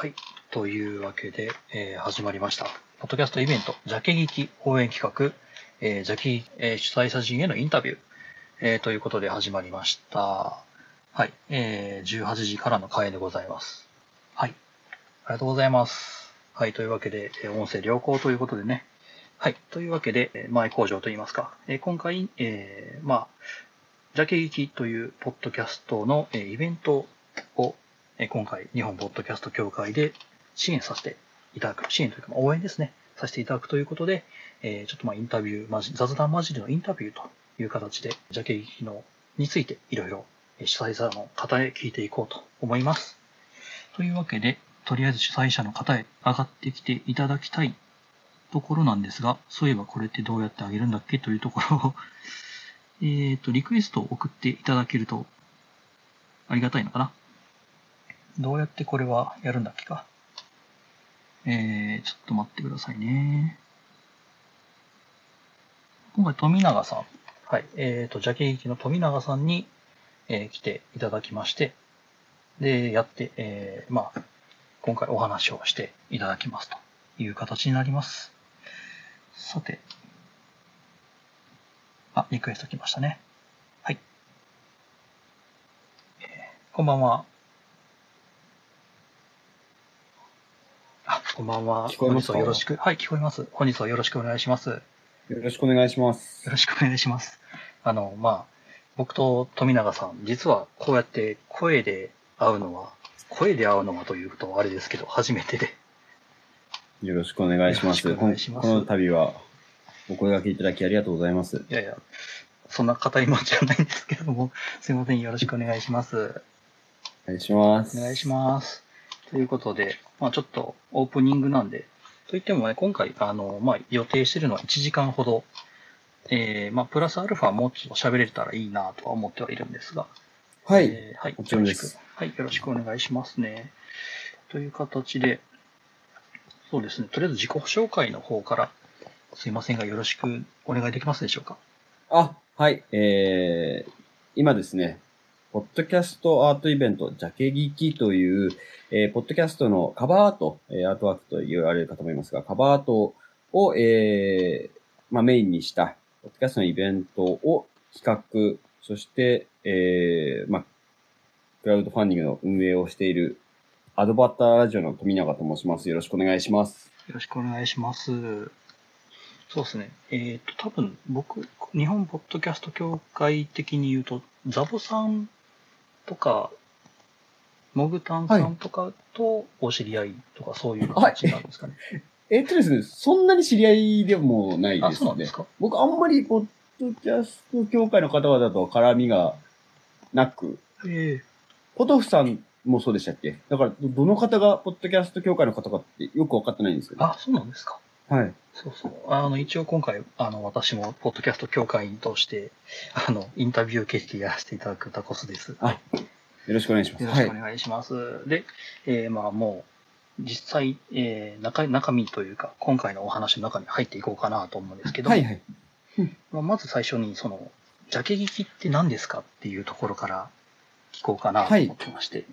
はい。というわけで、えー始まりました。ポッドキャストイベント、ジャケ劇応援企画、えー、ジャケ、えー主催者陣へのインタビュー、えーということで始まりました。はい。えー18時からの会でございます。はい。ありがとうございます。はい。というわけで、え音声良好ということでね。はい。というわけで、え前工場といいますか、えー今回、えーまあ、ジャケ劇というポッドキャストの、えーイベントを、今回、日本ポッドキャスト協会で支援させていただく、支援というか、応援ですね、させていただくということで、えちょっとまあインタビュー、雑談交じりのインタビューという形で、ジャケ劇のについていろいろ主催者の方へ聞いていこうと思います。というわけで、とりあえず主催者の方へ上がってきていただきたいところなんですが、そういえばこれってどうやってあげるんだっけ？というところを、えっと、リクエストを送っていただけるとありがたいのかな？どうやってこれはやるんだっけか。えー、ちょっと待ってくださいね。今回富永さん、はい、えっ、と、ジャケ劇の富永さんに、えー来ていただきまして、で、やって、えー、まあ、今回お話をしていただきますという形になります。さて、あ、リクエスト来ましたね。はい。えーこんばんは。あ、こんばんは。聞こえますよろしく。はい、聞こえます。本日はよろしくお願いします。よよろしくお願いします。ろしくお願いします。あの、まあ、僕と富永さん、実はこうやって声で会うのは、声で会うのはというとあれですけど、初めてで。よろしくお願いします。よろしくお願いしますこのこの度は、お声掛けいただきありがとうございます。いやいや、そんな硬いもんじゃないんですけども、すいません、よろしくお願いします。お願いします。お願いします。ということで、まあちょっとオープニングなんで、といってもね、今回、あの、まあ予定してるのは1時間ほど、えー、まあプラスアルファもうちょっと喋れたらいいなとは思ってはいるんですが、はい。えーはい、よろしく。はい、よろしくお願いしますね。という形で、そうですね、とりあえず自己紹介の方から、すいませんが、よろしくお願いできますでしょうか？あ、はい。えー、今ですね、ポッドキャストアートイベント、ジャケ聞きという、えー、ポッドキャストのカバーアート、えーアートワークと言われる方もいますが、カバーアートを、えー、まあ、メインにした、ポッドキャストのイベントを企画、そして、えー、まあ、クラウドファンディングの運営をしている、アドバッターラジオの富永と申します。よろしくお願いします。よろしくお願いします。そうですね。えっ、と、多分僕、日本ポッドキャスト協会的に言うと、ザボさんとか、モグタンさんとかとお知り合いとかそういう形なんですかね？えっとですね、そんなに知り合いでもないあ、ですねそうです。か？僕あんまりポッドキャスト協会の方々とは絡みがなく、ええポトフさんもそうでしたっけ？だからど、どの方がポッドキャスト協会の方かってよくわかってないんですけど。あ、そうなんですか。はい。そうそう。あの、一応今回、あの、私も、ポッドキャスト協会員として、あの、インタビュー形式でやらせていただくタコスです。あよろしくお願いします。よろしくおはい。願いします。で、えーまあもう、実際、えー中、中身というか、今回のお話の中に入っていこうかなと思うんですけども、はいはい。まあ、まず最初に、その、ジャケ劇って何ですかっていうところから聞こうかなと思ってまして、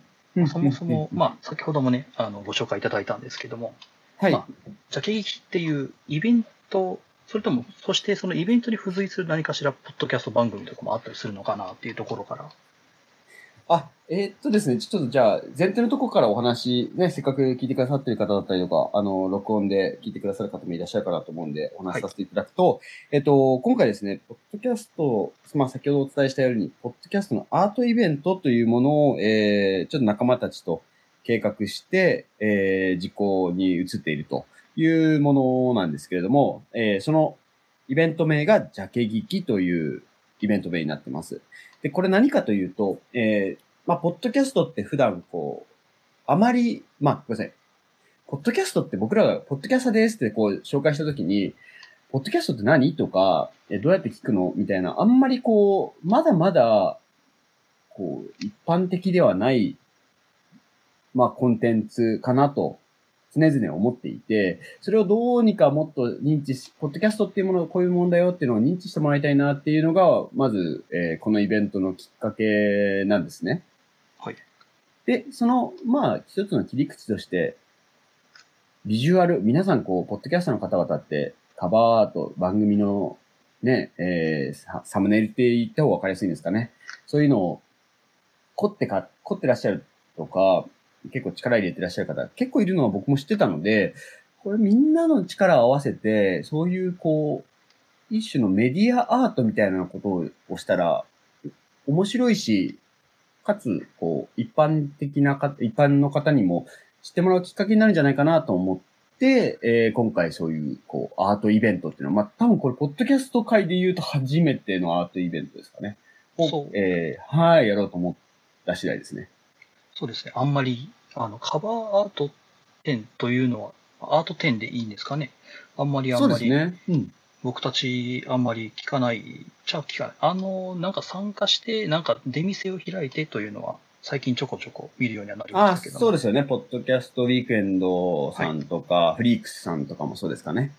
そもそも、まあ、先ほどもね、あの、ご紹介いただいたんですけども、はい。まジャケ劇っていうイベント、それとも、そしてそのイベントに付随する何かしら、ポッドキャスト番組とかもあったりするのかなっていうところから。あ、えーっとですね、ちょっとじゃあ、前提のところからお話、ね、せっかく聞いてくださってる方だったりとか、あの、録音で聞いてくださる方もいらっしゃるかなと思うんで、お話しさせていただくと、えっと、今回ですね、ポッドキャスト、まあ、先ほどお伝えしたように、ポッドキャストのアートイベントというものを、えー、ちょっと仲間たちと計画して、えー、実行に移っているというものなんですけれども、えー、そのイベント名がジャケ聞きというイベント名になってます。で、これ何かというと、えー、まあ、ポッドキャストって普段こう、あまり、まあ、ごめんなさい。ポッドキャストって僕らが、ポッドキャスターですってこう、紹介したときに、ポッドキャストって何とか、え、どうやって聞くのみたいな、あんまりこう、まだまだ、こう、一般的ではない、まあ、コンテンツかなと、常々思っていて、それをどうにかもっと認知し、ポッドキャストっていうものこういうもんだよっていうのを認知してもらいたいなっていうのが、まず、えーこのイベントのきっかけなんですね。はい。で、その、まあ、一つの切り口として、ビジュアル、皆さんこう、ポッドキャストの方々って、カバーアート、番組のね、えーササムネイルって言った方が分かりやすいんですかね。そういうのを、凝ってか、凝ってらっしゃるとか、結構力入れてらっしゃる方、結構いるのは僕も知ってたので、これみんなの力を合わせて、そういうこう、一種のメディアアートみたいなことをしたら、面白いし、かつ、こう、一般的なか、一般の方にも知ってもらうきっかけになるんじゃないかなと思って、えー今回そういう、こう、アートイベントっていうのは、まあ、多分これ、ポッドキャスト界で言うと初めてのアートイベントですかね。をそうえーはい、やろうと思った次第ですね。そうですね。あんまり、あの、カバーアート展というのは、アート展でいいんですかね？あんまりあそんまり、うですね。うん。僕たちあんまり聞かない、ちゃ聞かない。あの、なんか参加して、なんか出店を開いてというのは、最近ちょこちょこ見るようにはなりましたけど。そうですよね。ポッドキャストウィークエンドさんとか、フリークスさんとかもそうですかね。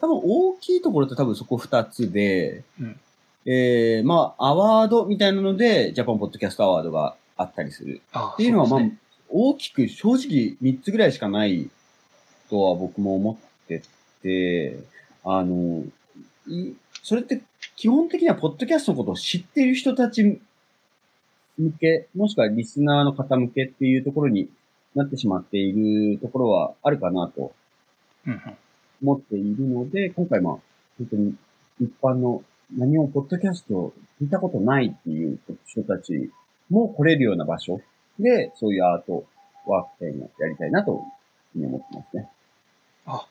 多分大きいところって多分そこ二つで、うんえー、まあ、アワードみたいなので、ジャパンポッドキャストアワードがあったりする。あっていうのは、まあね、大きく正直3つぐらいしかないとは僕も思ってて、あの、いそれって基本的にはポッドキャストのことを知っている人たち向け、もしくはリスナーの方向けっていうところになってしまっているところはあるかなと思っているので、今回まあ、本当に一般の何もポッドキャストを聞いたことないっていう人たちも来れるような場所で、そういうアートワーク展をやりたいなと思ってますね。あ、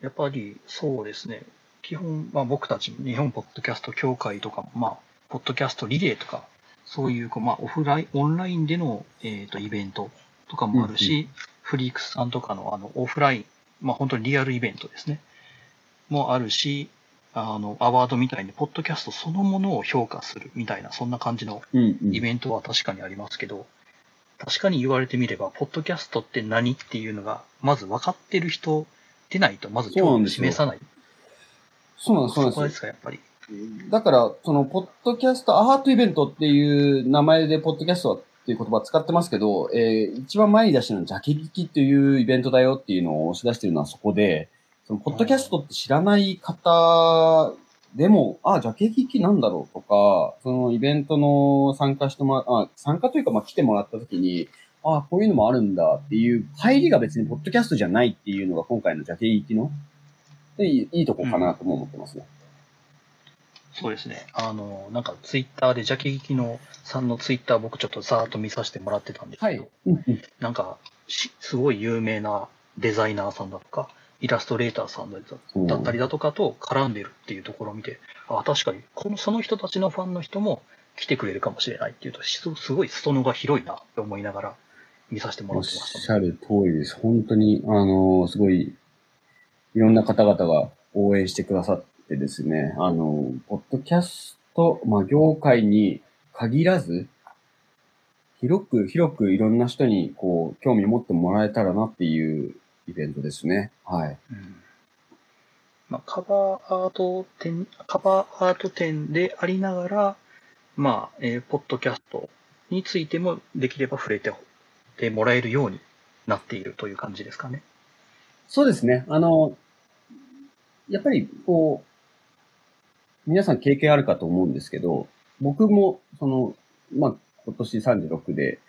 やっぱりそうですね。基本、まあ僕たち日本ポッドキャスト協会とかも、まあ、ポッドキャストリレーとか、そういう、こうまあ、オフライン、オンラインでの、えっ、と、イベントとかもあるし、フリークスさんとかの、あの、オフライン、まあ本当にリアルイベントですね。もあるし、あの、アワードみたいに、ポッドキャストそのものを評価するみたいな、そんな感じのうんうん。イベントは確かにありますけど、確かに言われてみれば、ポッドキャストって何っていうのが、まず分かってる人でないと、まず興味を示さない。そうなんです、そうなんですこですか、やっぱり。だから、その、ポッドキャスト、アートイベントっていう名前で、ポッドキャストっていう言葉を使ってますけど、えー一番前に出してるのは、ジャケ聞きっていうイベントだよっていうのを押し出してるのはそこで、その、ポッドキャストって知らない方でも、あ、ジャケ聞きなんだろうとか、そのイベントの参加してもら、あ、参加というか、まあ、来てもらった時に、あ、こういうのもあるんだっていう、入りが別にポッドキャストじゃないっていうのが今回のジャケ聞きの、でいいいいとこかなとも思ってますね。そうですね。あの、なんかツイッターで、ジャケギキのさんのツイッター僕ちょっとざーっと見させてもらってたんですけど、うんうんなんかし、すごい有名なデザイナーさんだとか、イラストレーターさんだったりだとかと絡んでるっていうところを見て、あ、確かに、この、その人たちのファンの人も来てくれるかもしれないっていうと、すごい裾野が広いなって思いながら見させてもらってましたね、しゃる通りです。本当に、あのすごい、いろんな方々が応援してくださってですね、あのポッドキャスト、まあ、業界に限らず、広く、広くいろんな人に、こう、興味持ってもらえたらなっていうイベントですね。はい。うんまあ、カバーアート展、カバーアート展でありながら、まあ、えーポッドキャストについてもできれば触れててもらえるようになっているという感じですかね。そうですね。あの、やっぱり、こう、皆さん経験あるかと思うんですけど、僕も、その、まあ、今年36で、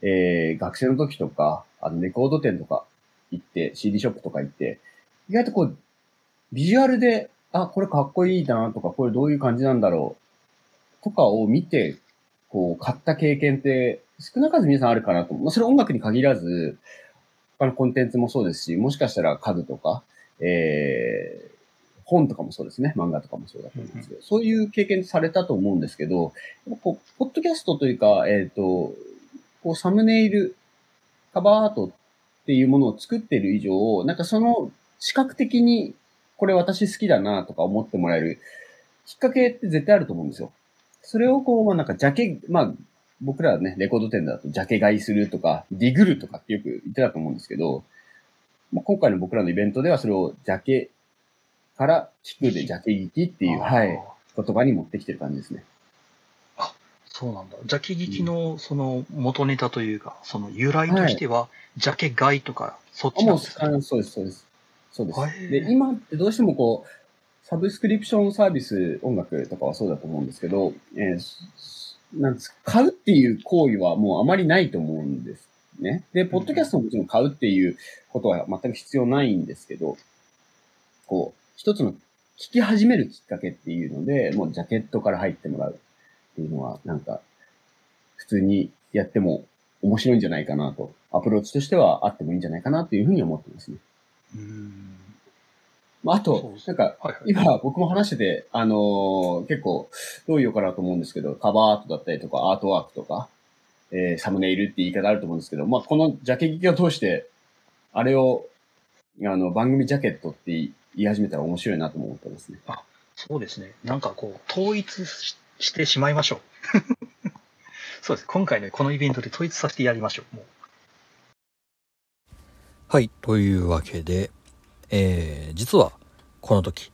えー、学生の時とか、あの、レコード店とか行って、CD ショップとか行って、意外とこう、ビジュアルで、あ、これかっこいいなとか、これどういう感じなんだろう、とかを見て、こう、買った経験って、少なからず皆さんあるかなと思う。まあ、それ音楽に限らず、他のコンテンツもそうですし、もしかしたら家具とか、えー、本とかもそうですね。漫画とかもそうだと思うんですけど、そういう経験されたと思うんですけど、こう、ポッドキャストというか、えっ、と、こう、サムネイル、カバーアートっていうものを作っている以上、なんかその視覚的にこれ私好きだなとか思ってもらえるきっかけって絶対あると思うんですよ。それをこう、まあなんかジャケ、まあ僕らはね、レコード店だとジャケ買いするとか、ディグルとかってよく言ってたと思うんですけど、まあ、今回の僕らのイベントではそれをジャケから聞くでジャケ聞きっていう、はい、言葉に持ってきてる感じですね。そうなんだ。ジャケ聞きのその元ネタというか、その由来としては、ジャケ買いとか、そっちなんですそうです、そうです。そうです。で、今ってどうしてもこう、サブスクリプションサービス、音楽とかはそうだと思うんですけど、えーすなんです買うっていう行為はもうあまりないと思うんですね。で、ポッドキャストももちろん買うっていうことは全く必要ないんですけど、こう、一つの聞き始めるきっかけっていうので、もうジャケットから入ってもらうっていうのは、なんか、普通にやっても面白いんじゃないかなと、アプローチとしてはあってもいいんじゃないかなというふうに思ってますね。うーん。まあ、あとなんか。今僕も話してて、あのー結構、どう言おうかなと思うんですけど、カバーアートだったりとか、アートワークとか、えーサムネイルって言い方あると思うんですけど、まあ、このジャケ聞きを通して、あれを、あの、番組ジャケットって言い始めたら面白いなとも思ってますね。そうですね。なんかこう、統一ししてしまいましょう。そうです。今回のこのイベントで統一させてやりましょう。もうはい。というわけで、えー実はこの時、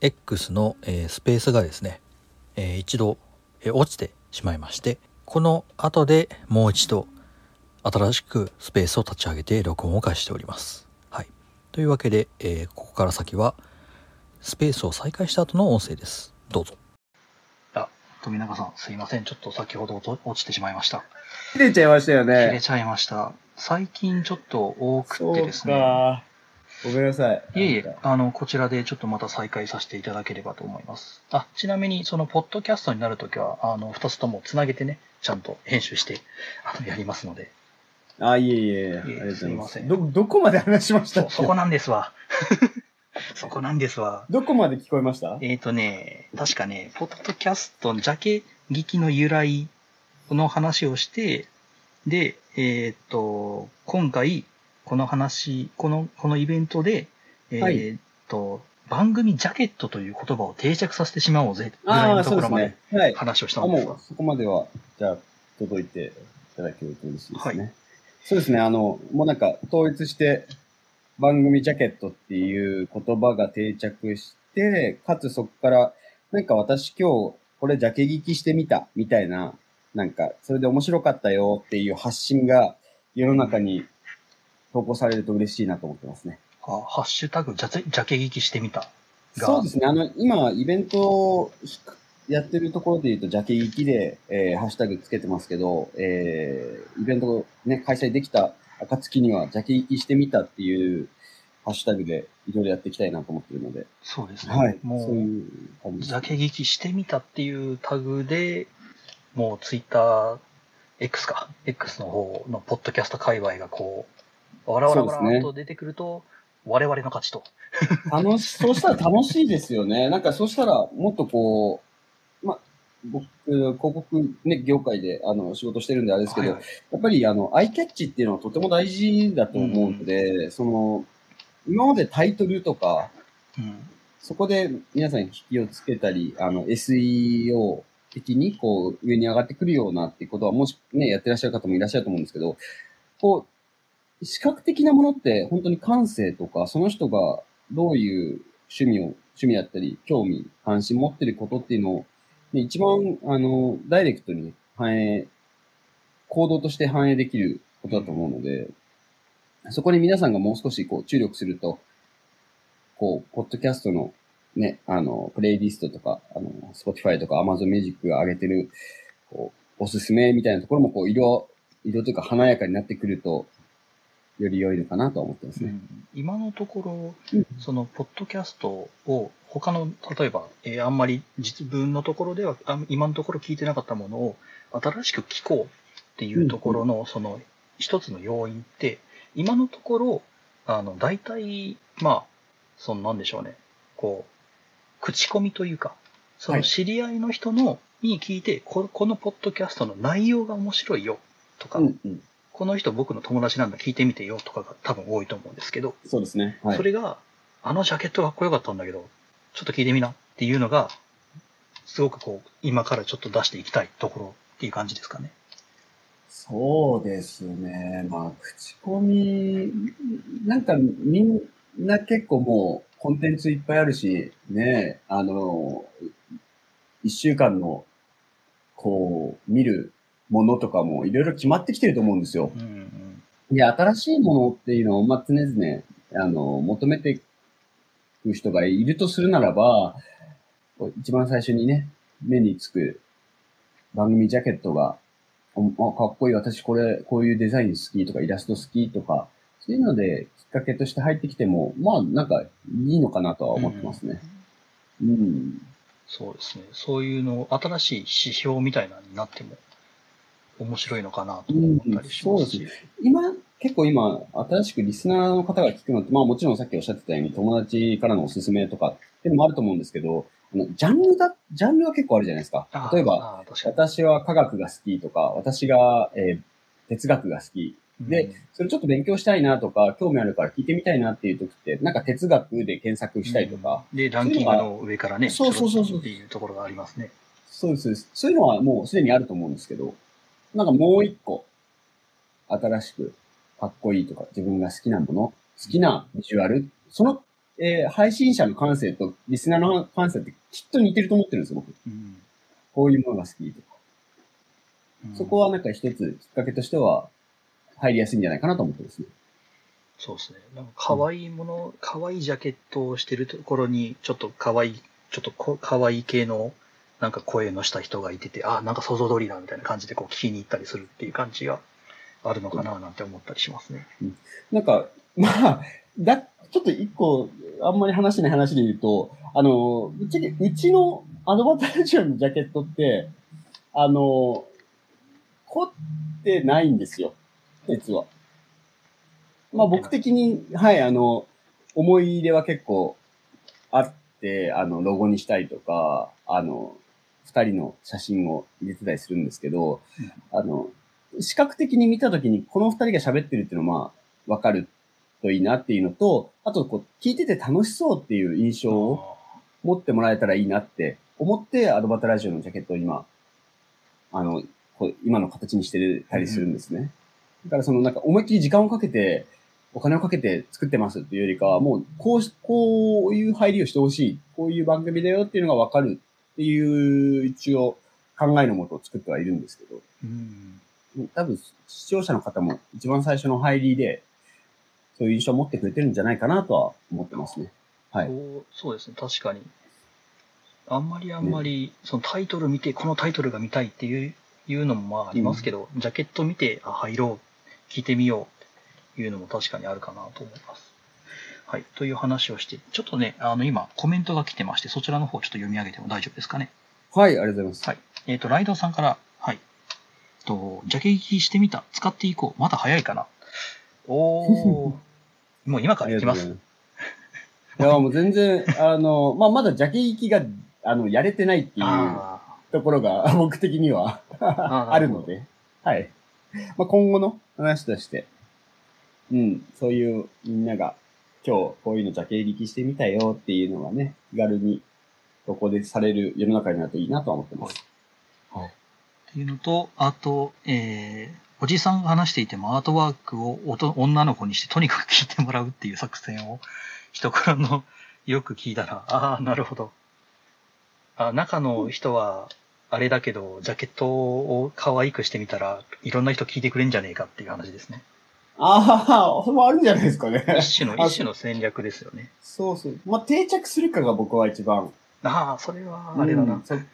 X の、えースペースがですね、えー一度、えー落ちてしまいまして、この後でもう一度新しくスペースを立ち上げて録音を開始しております。はい。というわけで、えーここから先はスペースを再開した後の音声です。どうぞ。あ、富永さん、すいません。ちょっと先ほどと落ちてしまいました。切れちゃいましたよ切れね。ちゃいました。最近ちょっと多くてですね。か。ごめんなさい。いえいえあの、こちらでちょっとまた再開させていただければと思います。あ、ちなみに、その、ポッドキャストになるときは、あの、二つともつなげてね、ちゃんと編集して、あの、やりますので。あ、いえいえ、あいえりがとうございますすいませんど、どこまで話しましたそこなんですわ。そこなんですわ。どこまで聞こえました？えっ、ー、とね、確かね、ポッドキャストのジャケ聞きの由来の話をして、で、えっ、と、今回、この話、この、このイベントで、えっ、はいと、番組ジャケットという言葉を定着させてしまおうぜ、ぐらいのところまで。話をしたあ、んですがもう、そこまでは、じゃあ、届いていただけると嬉しいですね。はいそうですね、あの、もうなんか、統一して、番組ジャケットっていう言葉が定着して、かつそこから、なんか私今日、これジャケ聞きしてみた、みたいな、なんか、それで面白かったよっていう発信が、世の中に投稿されると嬉しいなと思ってますね。あハッシュタグジャケジャケ聞きしてみた。がそうですね。あの、今、イベントをやってるところで言うと、ジャケ行きで、えーハッシュタグつけてますけど、えーイベントをね、開催できた暁には、ジャケ行きしてみたっていうハッシュタグでいろいろやっていきたいなと思ってるので、そうですね。はい。もそういう感じジャケ聞きしてみたっていうタグで、もうツイッター X か、X の方のポッドキャスト界隈がこう、わらわらわらっと出てくると、我々の勝ちと。楽し、そうしたら楽しいですよね。なんかそうしたら、もっとこう、ま、僕、広告ね、業界で、あの、仕事してるんであれですけど、はいはい。やっぱりあの、アイキャッチっていうのはとても大事だと思うので、その、今までタイトルとか、うん。そこで皆さんに引きをつけたり、あの、SEO 的にこう、上に上がってくるようなっていうことは、もしね、やってらっしゃる方もいらっしゃると思うんですけど、こう、視覚的なものって本当に感性とか、その人がどういう趣味を、趣味だったり、興味、関心持ってることっていうのを、ね一番、あの、ダイレクトに反映、行動として反映できることだと思うので、そこに皆さんがもう少しこう注力すると、こう、ポッドキャストのね、あの、プレイリストとか、あの、Spotify とか Amazon Music が上げてる、こう、おすすめみたいなところも、こう、色、色というか華やかになってくると、より良いのかなとは思ってますね。うん。今のところうん、その、ポッドキャストを、他の、例えば、えーあんまり実分のところでは、あ今のところ聞いてなかったものを、新しく聞こうっていうところの、その、一つの要因って、今のところ、あの、大体、まあ、その、なんでしょうね、こう、口コミというか、そのはい。知り合いの人の、に聞いてこ、このポッドキャストの内容が面白いよ、とか、うん、うん。この人僕の友達なんだ聞いてみてよとかが多分多いと思うんですけど、そうですね。はいそ。れが、あのジャケットかっこよかったんだけど、ちょっと聞いてみなっていうのが、すごくこう、今からちょっと出していきたいところっていう感じですかね。そうですね。まあ、口コミ、なんかみんな結構もうコンテンツいっぱいあるし、ね、あの、一週間のコこう、見るものとかもいろいろ決まってきてると思うんですよ。うんうん。で、新しいものっていうのを、まあ、常々、あの、求めていく人がいるとするならば、一番最初にね、目につく番組ジャケットが、おあ、かっこいい、私これ、こういうデザイン好きとか、イラスト好きとか、そういうのできっかけとして入ってきても、まあ、なんか、いいのかなとは思ってますね。うん。そうですね。そういうの、新しい指標みたいなのになっても面白いのかなと思ったりしますし。うん今、結構今、新しくリスナーの方が聞くのって、まあもちろんさっきおっしゃってたように友達からのおすすめとかっていうのもあると思うんですけど、あのジャンルだ、ジャンルは結構あるじゃないですかあ。例えば、私は科学が好きとか、私が、えー哲学が好き。で、それちょっと勉強したいなとか、興味あるから聞いてみたいなっていう時って、なんか哲学で検索したりとか、うんで、ランキングの上からね、そうそうそうそうっていうところがありますね。そうですそうです。そういうのはもうすでにあると思うんですけど、なんかもう一個、新しくかっこいいとか、自分が好きなもの、好きなビジュアル、その、えー配信者の感性とリスナーの感性ってきっと似てると思ってるんですよ、僕。うんこういうものが好きとか。うんそこはなんか一つきっかけとしては入りやすいんじゃないかなと思ってますね。そうですね。なんか可愛いもの、可愛いジャケットをしてるところに、ちょっと可愛い、ちょっとこ可愛い系の、なんか声のした人がいてて、あ、なんか想像通りだみたいな感じでこう聞きに行ったりするっていう感じがあるのかななんて思ったりしますね。なんか、まあ、だ、ちょっと一個、あんまり話しない話で言うと、あの、ぶっちゃけ、うちのアドバタージオのジャケットって、あの、凝ってないんですよ。実は。まあ僕的に、はい、あの、思い入れは結構あって、あの、ロゴにしたりとか、あの、二人の写真を入れてたりするんですけど、あの、視覚的に見たときに、この二人が喋ってるっていうのは、まあ、わかるといいなっていうのと、あと、こう、聞いてて楽しそうっていう印象を持ってもらえたらいいなって思って、アドバタラジオのジャケットを今、あの、こう今の形にしてたりするんですね。だからそのなんか思いっきり時間をかけて、お金をかけて作ってますっていうよりかは、もう、こうし、こういう入りをしてほしい。こういう番組だよっていうのがわかるっていう、一応、考えのもとを作ってはいるんですけど、うん。多分、視聴者の方も一番最初の入りで、そういう印象を持ってくれてるんじゃないかなとは思ってますね。はいそうですね、確かに。あんまりあんまり、そのタイトル見て、このタイトルが見たいっていういうのもまあありますけど、ジャケット見て、あ、入ろう、聞いてみようっていうのも確かにあるかなと思います。はい。という話をして、ちょっとね、あの今コメントが来てまして、そちらの方ちょっと読み上げても大丈夫ですかね？はい、ありがとうございます。はい。えっ、と、ライドさんから、はい。と、ジャケ聞きしてみた。使っていこう。まだ早いかな？おー。もう今から行きます？いや、もう全然、あの、まあ、まだジャケ行きが、あの、やれてないっていうあところが、僕的にはああるので、はい。まあ、今後の話として、うん、そういうみんなが、今日こういうのジャケ聞きしてみたよっていうのがね、気軽に、どこでされる世の中になるといいなとは思ってます。はい。っていうのと、あと、えー、おじさんが話していてもアートワークをおと女の子にしてとにかく聞いてもらうっていう作戦を人からのよく聞いたら、ああ、なるほど。あ中の人はあれだけど、ジャケットを可愛くしてみたら、いろんな人聞いてくれんじゃねえかっていう話ですね。ああ、それもあるんじゃないですかね。一種の、あ一種の戦略ですよね。そうそう。まあ、定着するかが僕は一番ああ、それはあれだな。うん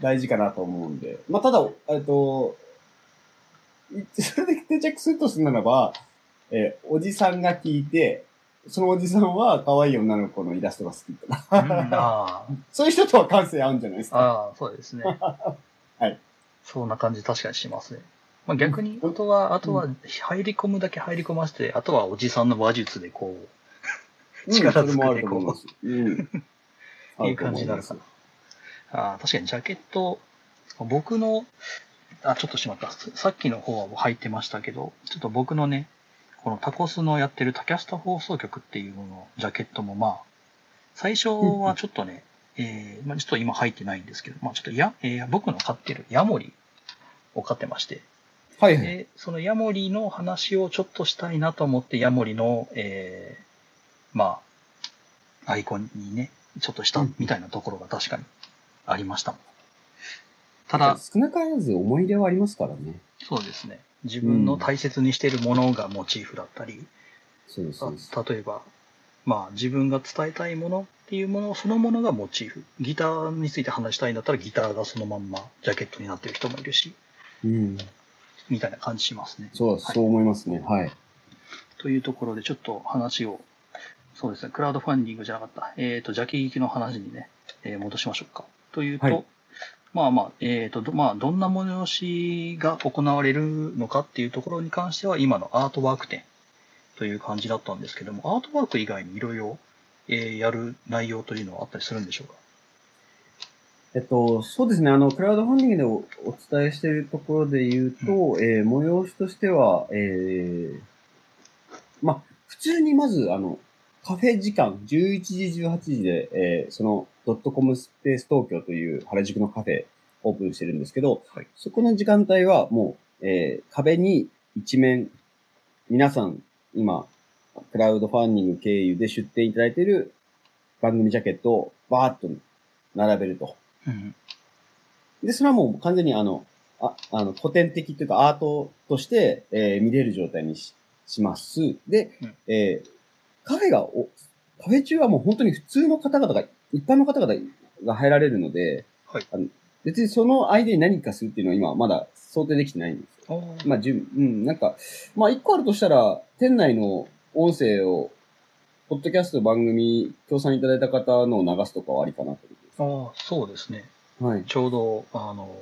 大事かなと思うんで。まあ、ただ、えっと、い それで定着するとするならば、えーおじさんが聞いて、そのおじさんは可愛い女の子のイラストが好きとか、そういう人とは感性合うんじゃないですあ、か。ああ、そうですね。はい。そんな感じ確かにしますね。まあ、逆に、あとは、あとは入り込むだけ入り込ませて、あとはおじさんの話術でこう、うん、力それもあ作ってこう。うん。いう感じになるかな。ああ、確かにジャケット、僕の、あ、ちょっとしまった。ささっきの方は入ってましたけど、ちょっと僕のね、このタコスのやってるタキャスタ放送局っていうののジャケットもまあ、最初はちょっとね、えー、まあちょっと今入ってないんですけど、まあちょっとや、えー僕の飼ってるヤモリを飼ってまして、はいはい。で、そのヤモリの話をちょっとしたいなと思って、ヤモリの、えー、まあ、アイコンにね、ちょっとしたみたいなところが確かにありましたもん。ただ、少なからず思い入れはありますからね。そうですね。自分の大切にしているものがモチーフだったり、そうです、例えば、まあ自分が伝えたいものっていうものそのものがモチーフ。ギターについて話したいんだったらギターがそのまんまジャケットになってる人もいるし、うん。みたいな感じしますね。そう、はいそう思いますね。はい。というところでちょっと話を、そうですね、クラウドファンディングじゃなかった、えっ、と、邪気劇の話にね、えー戻しましょうか。というと、はいまあまあ、えっ、と、どまあ、どんな催しが行われるのかっていうところに関しては、今のアートワーク展という感じだったんですけども、アートワーク以外にいろいろ、えーやる内容というのはあったりするんでしょうか？えっと、そうですね。あの、クラウドファンディングでおお伝えしているところで言うと、えー催しとしては、えー、まあ、普通にまず、あの、カフェ時間、11時、18時で、えーその、ドットコムスペース東京という原宿のカフェオープンしてるんですけど、はいそこの時間帯はもう、えー壁に一面、皆さん、今、クラウドファンディング経由で出展いただいている番組ジャケットをバーッと並べると。うん。で、それはもう完全にあの、ああの古典的というかアートとして、えー見れる状態にしします。で、うんえーカフェがお、カフェ中はもう本当に普通の方々が、一般の方々が入られるので、はいあの別にその間に何かするっていうのは今まだ想定できてないんですよ。まあ、準うん、なんか、まあ一個あるとしたら、店内の音声を、ポッドキャスト番組協賛いただいた方のを流すとかはありかなとあー、そうですね。はい。ちょうど、あの、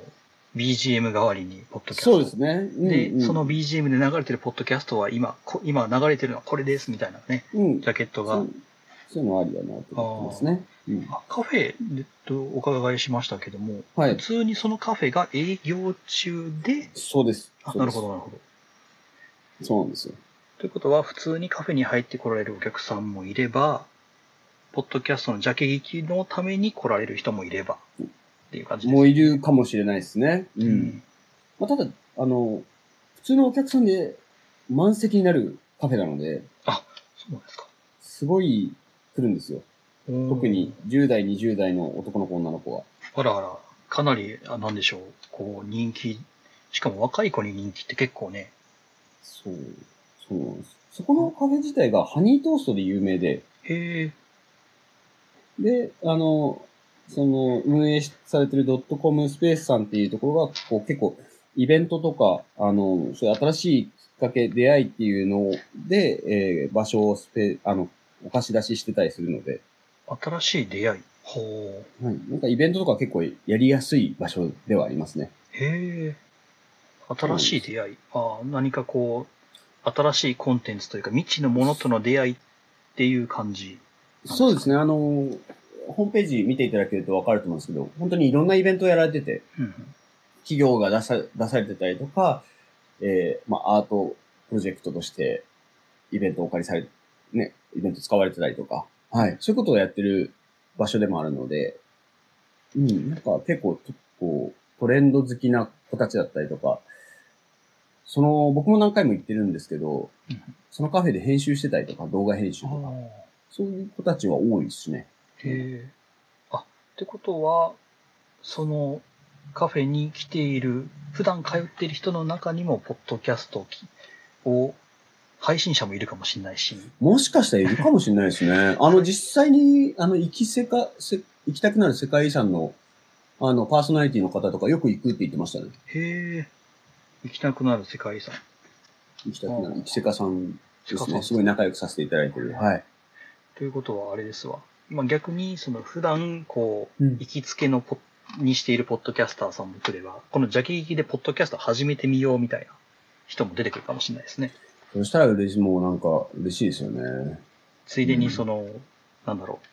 BGM 代わりに、ポッドキャスト。そうですね。うんで、うんその BGM で流れてるポッドキャストは今、こ今流れてるのはこれですみたいなね、うん。ジャケットがそう。いうのありだなと思ってますね。うん。あカフェでとお伺いしましたけども、はい普通にそのカフェが営業中で、そうです。あなるほど、なるほど。そうなんですよ。ということは、普通にカフェに入ってこられるお客さんもいれば、ポッドキャストのジャケ劇のために来られる人もいれば、っていう感じです。もういるかもしれないですね。う。うんん。まあ、ただ、あの、普通のお客さんで満席になるカフェなので、そうなんですか。すごい来るんですよ。特特に。10代、20代の男の子、女の子は。あらあら、かなり、あなんでしょう、こう、人気、しかも若い子に人気って結構ね、そう。そうなんです。そこのカフェ自体がハニートーストで有名で、へえ、で、あの、その、運営されてるドットコムスペースさんっていうところが、こう結構、イベントとか、あの、そういう新しいきっかけ、出会いっていうので、えー場所をスペ、あの、お貸し出ししてたりするので、新しい出会い？ほう。はい。なんかイベントとか結構やりやすい場所ではありますね。へえ。新しい出会い？ああ、何かこう、新しいコンテンツというか、未知のものとの出会いっていう感じ。そうですね。あの、ホームページ見ていただけるとわかると思うんですけど、本当にいろんなイベントをやられてて。企業が出さ出されてたりとか、えーまあ、アートプロジェクトとしてイベントをお借りされ、ね、イベント使われてたりとか、はい。そういうことをやってる場所でもあるので、うん、なんか結構、こう、トレンド好きな子たちだったりとか、その、僕も何回も行ってるんですけどうん、そのカフェで編集してたりとか、動画編集とか、あそういう子たちは多いですね。ーへえ。あ、ってことは、そのカフェに来ている、普段通っている人の中にも、ポッドキャストを、配信者もいるかもしれないし、もしかしたらいるかもしれないですね。あの、実際に、あの、行きせか、せ行きたくなる世界遺産の、あの、パーソナリティの方とかよく行くって言ってましたね。へえ。行きたくなる世界遺産。行きたくなる。行きせかさんですね。すごい仲良くさせていただいてる。はい。ということはあれですわ。今逆に、その普段、こう、うん行きつけのポにしているポッドキャスターさんも来れば、この邪気劇でポッドキャスト始めてみようみたいな人も出てくるかもしれないですね。そしたら嬉しい、もうなんか嬉しいですよね。ついでにその、なんだろう、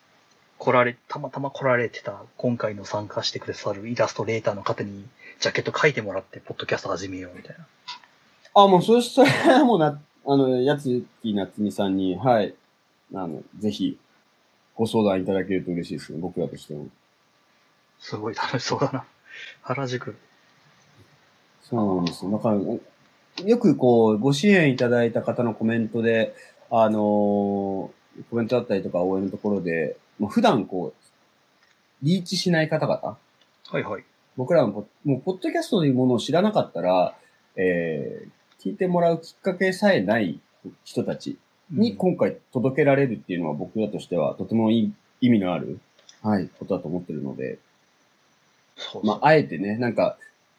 来られ、たまたま来られてた、今回の参加してくださるイラストレーターの方に、ジャケット書いてもらって、ポッドキャスト始めようみたいな。あ、もうそしたら、もうな、あの、やつきなつみさんに、はい。あの、ぜひ、ご相談いただけると嬉しいですね。僕らとしても。すごい楽しそうだな。原宿。そうなんですよ。だから、よくこう、ご支援いただいた方のコメントで、あのーコメントだったりとか応援のところで、まあ、普段こう、リーチしない方々、はいはい。僕らも、もう、ポッドキャストというものを知らなかったら、えー、聞いてもらうきっかけさえない人たちに今回届けられるっていうのは僕らとしてはとてもいい意味のある、はい、ことだと思ってるので、そうまあ、あえてね、なんか、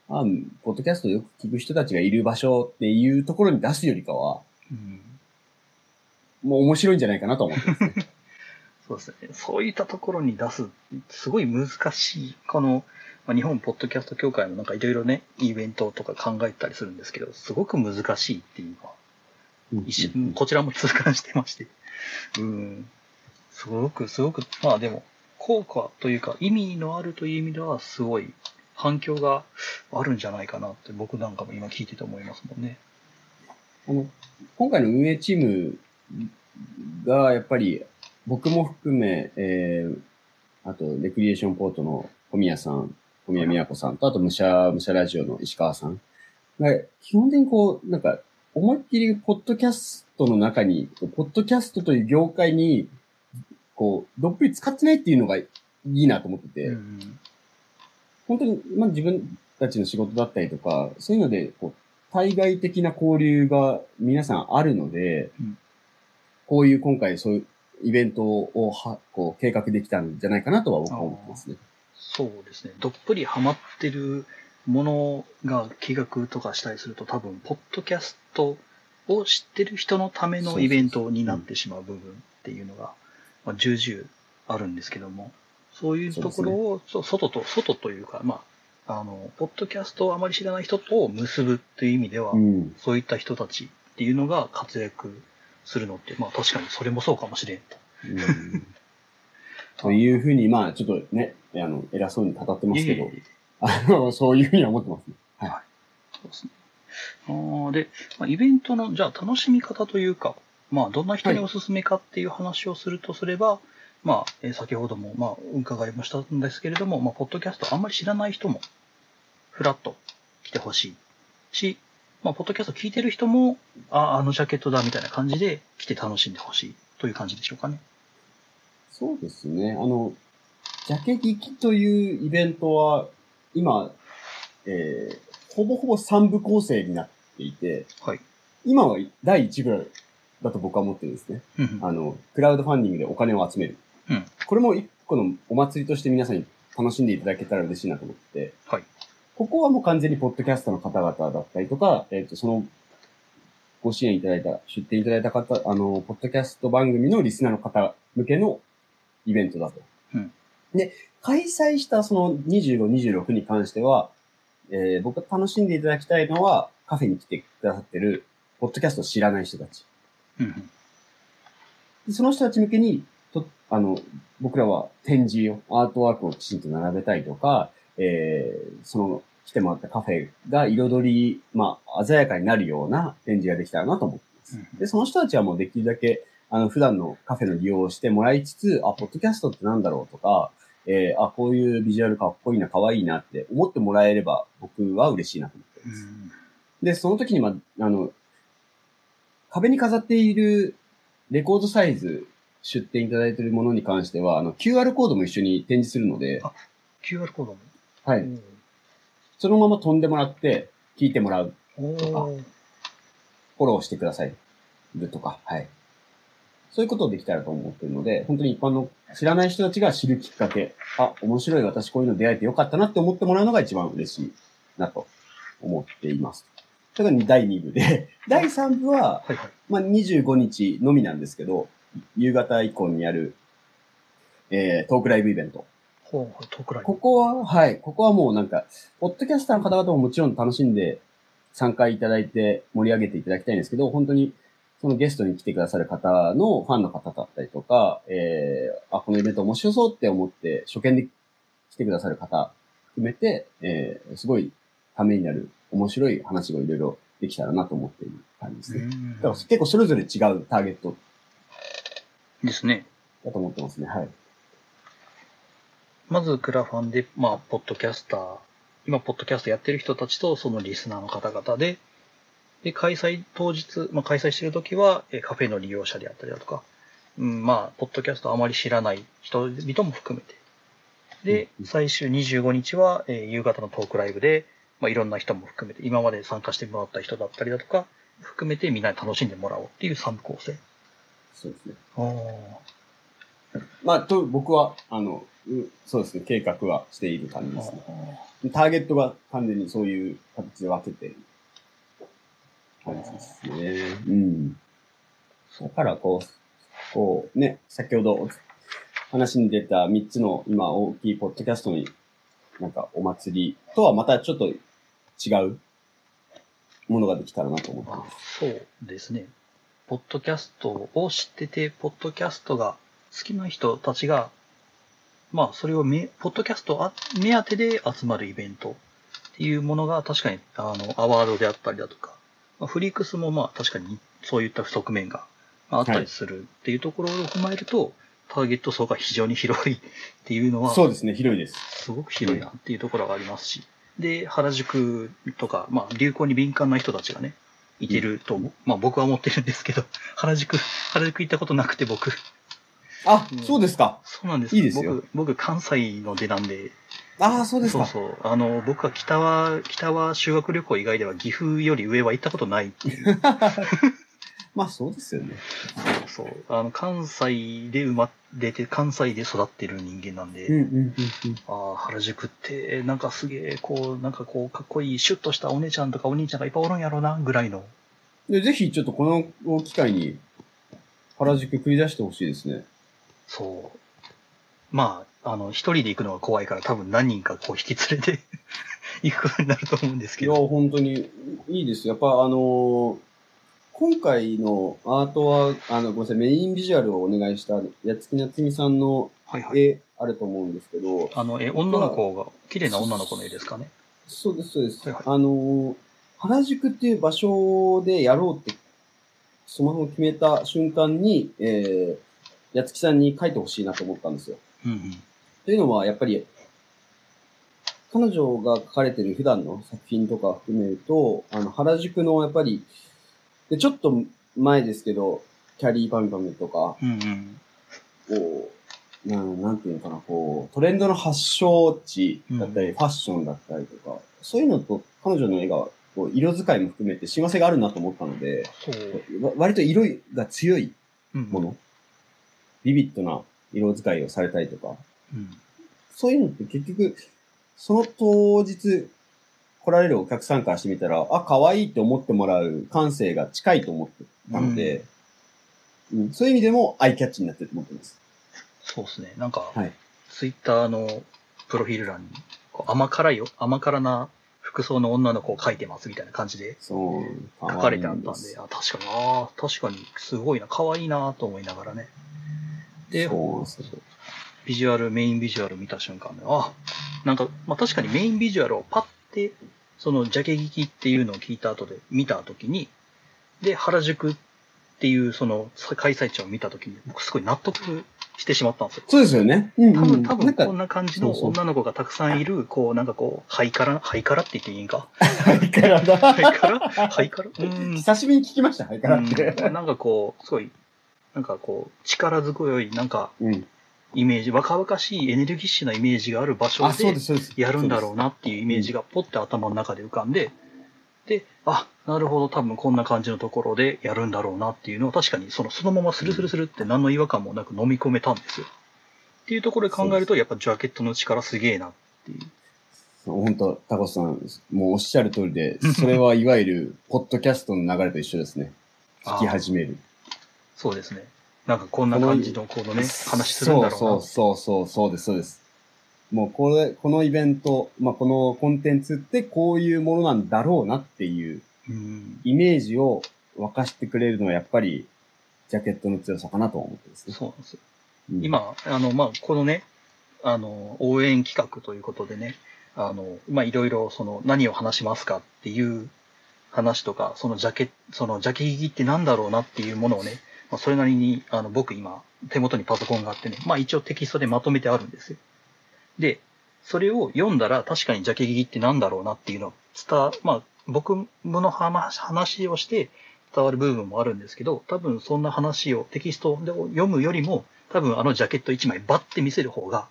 あポッドキャストよく聞く人たちがいる場所っていうところに出すよりかは、うんもう面白いんじゃないかなと思ってますね。そうですね。そういったところに出す、すごい難しい。この、まあ、日本ポッドキャスト協会もなんかいろいろね、イベントとか考えたりするんですけど、すごく難しいっていうのは、こちらも痛感してまして。うん。すごく、すごく、まあでも、効果というか、意味のあるという意味では、すごい反響があるんじゃないかなって、僕なんかも今聞いてて思いますもんね。あの今回の運営チームが、やっぱり、僕も含め、えー、あと、レクリエーションポートの小宮さん、小宮宮子さんと、あと、武者、武者ラジオの石川さんが、基本的にこう、なんか、思いっきり、ポッドキャストの中に、ポッドキャストという業界に、こう、どっぷり使ってないっていうのがいいなと思ってて、うん本当に、まあ自分たちの仕事だったりとか、そういうので、こう、対外的な交流が皆さんあるので、うんこういう今回そういうイベントをは、こう、計画できたんじゃないかなとは僕は思ってますね。そうですね。どっぷりハマってるものが企画とかしたりすると多分、ポッドキャストを知ってる人のためのイベントになってしまう部分っていうのが、まあ、重々あるんですけども、そういうところを、そう外と、外というか、まあ、あの、ポッドキャストをあまり知らない人と結ぶっていう意味では、うん。そういった人たちっていうのが活躍するのって、まあ確かにそれもそうかもしれんと。うん というふうに、まあ、ちょっとね、あの、偉そうに語ってますけどいえいえいえ、あの、そういうふうには思ってますね。はい。そうですね。で、まあ、イベントの、じゃあ楽しみ方というか、まあ、どんな人におすすめかっていう話をするとすれば、まあ、えー先ほども、まあ、伺いましたんですけれども、まあ、ポッドキャストあんまり知らない人も、ふらっと来てほしいし、まあ、ポッドキャスト聞いてる人も、あ、あのジャケットだみたいな感じで来て楽しんでほしいという感じでしょうかね。そうですね。あの、ジャケ聞きというイベントは、今、えー、ほぼほぼ3部構成になっていて、はい。今は第1部だと僕は思ってるんですね。あの、クラウドファンディングでお金を集める。うんこれも一個のお祭りとして皆さんに楽しんでいただけたら嬉しいなと思ってて、はい。ここはもう完全にポッドキャストの方々だったりとか、えっ、と、その、ご支援いただいた、出展いただいた方、あの、ポッドキャスト番組のリスナーの方向けのイベントだと。うんで、開催したその25、26に関しては、えー僕が楽しんでいただきたいのは、カフェに来てくださってる、ポッドキャストを知らない人たち。うんうんでその人たち向けに、と、あの、僕らは展示を、アートワークをきちんと並べたいとか、えー、その、来てもらったカフェが彩り、まあ、鮮やかになるような展示ができたらなと思ってます。うんで、その人たちはもうできるだけ、あの、普段のカフェの利用をしてもらいつつ、あ、ポッドキャストってなんだろうとか、えー、あ、こういうビジュアルかっこいいな、かわいいなって思ってもらえれば、僕は嬉しいなと思ってうます。んで、その時に、まあ、あの、壁に飾っているレコードサイズ出展いただいているものに関しては、あの、QR コードも一緒に展示するので、QR コードも？はい。そのまま飛んでもらって、聞いてもらう、おーフォローしてください。るとか、はい。そういうことをできたらと思ってるので、本当に一般の知らない人たちが知るきっかけ、あ、面白い、私こういうの出会えてよかったなって思ってもらうのが一番嬉しいなと思っています。それが第2部で、第3部は、はいはい。まあ、25日のみなんですけど、夕方以降にやる、えー、トークライブイベント。ほう、トークライブ。ここは、はい、ここはもうなんか、ポッドキャスターの方々ももちろん楽しんで参加いただいて盛り上げていただきたいんですけど、本当にそのゲストに来てくださる方のファンの方だったりとか、えー、あ、このイベント面白そうって思って初見で来てくださる方含めて、えー、すごいためになる面白い話がいろいろできたらなと思っている感じですね。うんだから結構それぞれ違うターゲットですね。だと思ってますね。はい。まずクラファンで、まあ、ポッドキャスター、今、ポッドキャストやってる人たちと、そのリスナーの方々で、で、開催当日、まあ、開催してるときは、えーカフェの利用者であったりだとか、うん、まあ、ポッドキャストあまり知らない人々も含めて、でう、ん最終25日は、えー夕方のトークライブで、まあ、いろんな人も含めて、今まで参加してもらった人だったりだとか、含めてみんなに楽しんでもらおうっていう3部構成。そうですね。あーまあ、と、僕は、あの、うそうですね、計画はしている感じですね。あターゲットが完全にそういう形で分けてる感じですね。うん。だから、こう、こうね、先ほど話に出た3つの今大きいポッドキャストに、なんかお祭りとはまたちょっと違うものができたらなと思ってます。そうですね。ポッドキャストを知ってて、ポッドキャストが好きな人たちが、まあ、それをめ、ポッドキャストあ目当てで集まるイベントっていうものが確かに、あの、アワードであったりだとか、まあ、フリークスもまあ確かにそういった側面がまああったりするっていうところを踏まえると、ターゲット層が非常に広いっていうのは、そうですね、広いです。すごく広いなっていうところがありますし、で、原宿とか、まあ、流行に敏感な人たちがね、いてると、まあ僕は思ってるんですけど、原宿、原宿行ったことなくて僕、あ、うんそうですか。そうなんです。いいですよ。僕、僕関西の出なんで、ああ、そうですか。そうそう、あの、僕は北は、北は修学旅行以外では岐阜より上は行ったことないっていう、まあ、そうですよね。そう、あの、関西で生まれて、関西で育ってる人間なんで、うんうんうんうん。ああ、原宿って、なんかすげえ、こう、なんかこう、かっこいい、シュッとしたお姉ちゃんとかお兄ちゃんがいっぱいおるんやろうな、ぐらいの。で、ぜひちょっとこの機会に原宿繰り出してほしいですね。そう。まあ、あの、一人で行くのが怖いから多分何人かこう引き連れて 行くことになると思うんですいや、けど。本当にいいです。やっぱあのー今回のアートは、あの、ごめんなさい、メインビジュアルをお願いした、やつきなつみさんのはいはい。絵あると思うんですけど、あの、え、女の子が、綺麗な女の子の絵ですかね？そうです、そうです。はいはいあのー原宿っていう場所でやろうって、スマホを決めた瞬間に、えー、やつきさんに書いてほしいなと思ったんですよ。うんうん。というのは、やっぱり、彼女が描かれてる普段の作品とか含めると、あの、原宿のやっぱり、で、ちょっと前ですけど、キャリーパンパムとか、うんうん。こう、なんなんていうのかな、こう、トレンドの発祥地だったり、ファッションだったりとか、そういうのと彼女の絵が、こう、色使いも含めて親和性があるなと思ったので、割と色が強いうんもの、ビビッドな色使いをされたりとか、うん。そういうのって結局、その当日来られるお客さんからしてみたら、あ、可愛いって思ってもらう感性が近いと思ってたので、うんそういう意味でもアイキャッチになってると思ってます。そうですね。なんか、はい。ツイッターのプロフィール欄に、甘辛いよ、甘辛な服装の女の子を描いてますみたいな感じでそう。書かれてあったんで、あ、確かに、ああ、確かに、すごいな、可愛いなと思いながらね。で、そうなんですよビジュアル、メインビジュアル見た瞬間で、あ、なんか、まあ確かにメインビジュアルをパッて、その、ジャケ聞きっていうのを聞いた後で見た時に、で、原宿っていうその開催地を見た時に、僕すごい納得してしまったんですよ。そうですよね。うん、うん。多分、多分こんな感じの女の子がたくさんいる、こう、なんかこう、ハイカラ、ハイカラって言っていいんか？ハイカラだ。ハイカラ？ハイカラ？うん。久しぶりに聞きました、ハイカラって。うんなんかこう、すごい、なんかこう、力強い、なんか、うん。イメージ、若々しいエネルギッシュなイメージがある場所あ、そうで、ですそうです。やるんだろうな。なっていうイメージがポッて頭の中で浮かんで、で、あ、なるほど、多分こんな感じのところでやるんだろうなっていうのを確かにそのそのままスルスルスルって何の違和感もなく飲み込めたんですよ。っていうところで考えると、やっぱジャケットの力すげえなっていう。本当タコさん、もうおっしゃる通りで、それはいわゆる、ポッドキャストの流れと一緒ですね。聞き始める。そうですね。なんかこんな感じのこのね、話するんだろうな。そうそうそう、そうです、そうです。もうこれ、このイベント、まあ、このコンテンツってこういうものなんだろうなっていううん。イメージを沸かしてくれるのはやっぱり、ジャケットの強さかなと思ってですね。そうなんですよ。うん、今、あの、まあ、このね、あの、応援企画ということでね、あの、まあ、いろいろ、その、何を話しますかっていう話とか、そのジャケ、そのジャケ聞きってなんだろうなっていうものをね、まあ、それなりに、あの、僕今、手元にパソコンがあってね、まあ、一応テキストでまとめてあるんですよ。で、それを読んだら確かにジャケ聞きってなんだろうなっていうのを伝わ、まあ、僕の話話をして伝わる部分もあるんですけど、多分そんな話をテキストで読むよりも、多分あのジャケット1枚バッて見せる方が、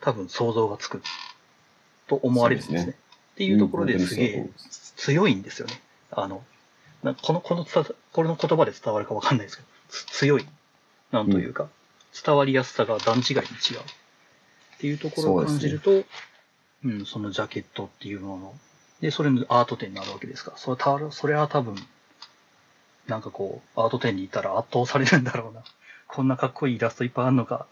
多分想像がつくと思われるんですね。すっていうところでうんすげえ強いんですよね。あの、なこの、このこれの言葉で伝わるかわかんないですけど、つ強い。なんというか、伝わりやすさが段違いに違う。っていうところを感じると、うん、そのジャケットっていうもの。で、それのアート展になるわけですから。それたそれは多分、なんかこう、アート展に行ったら圧倒されるんだろうな。こんなかっこいいイラストいっぱいあるのか。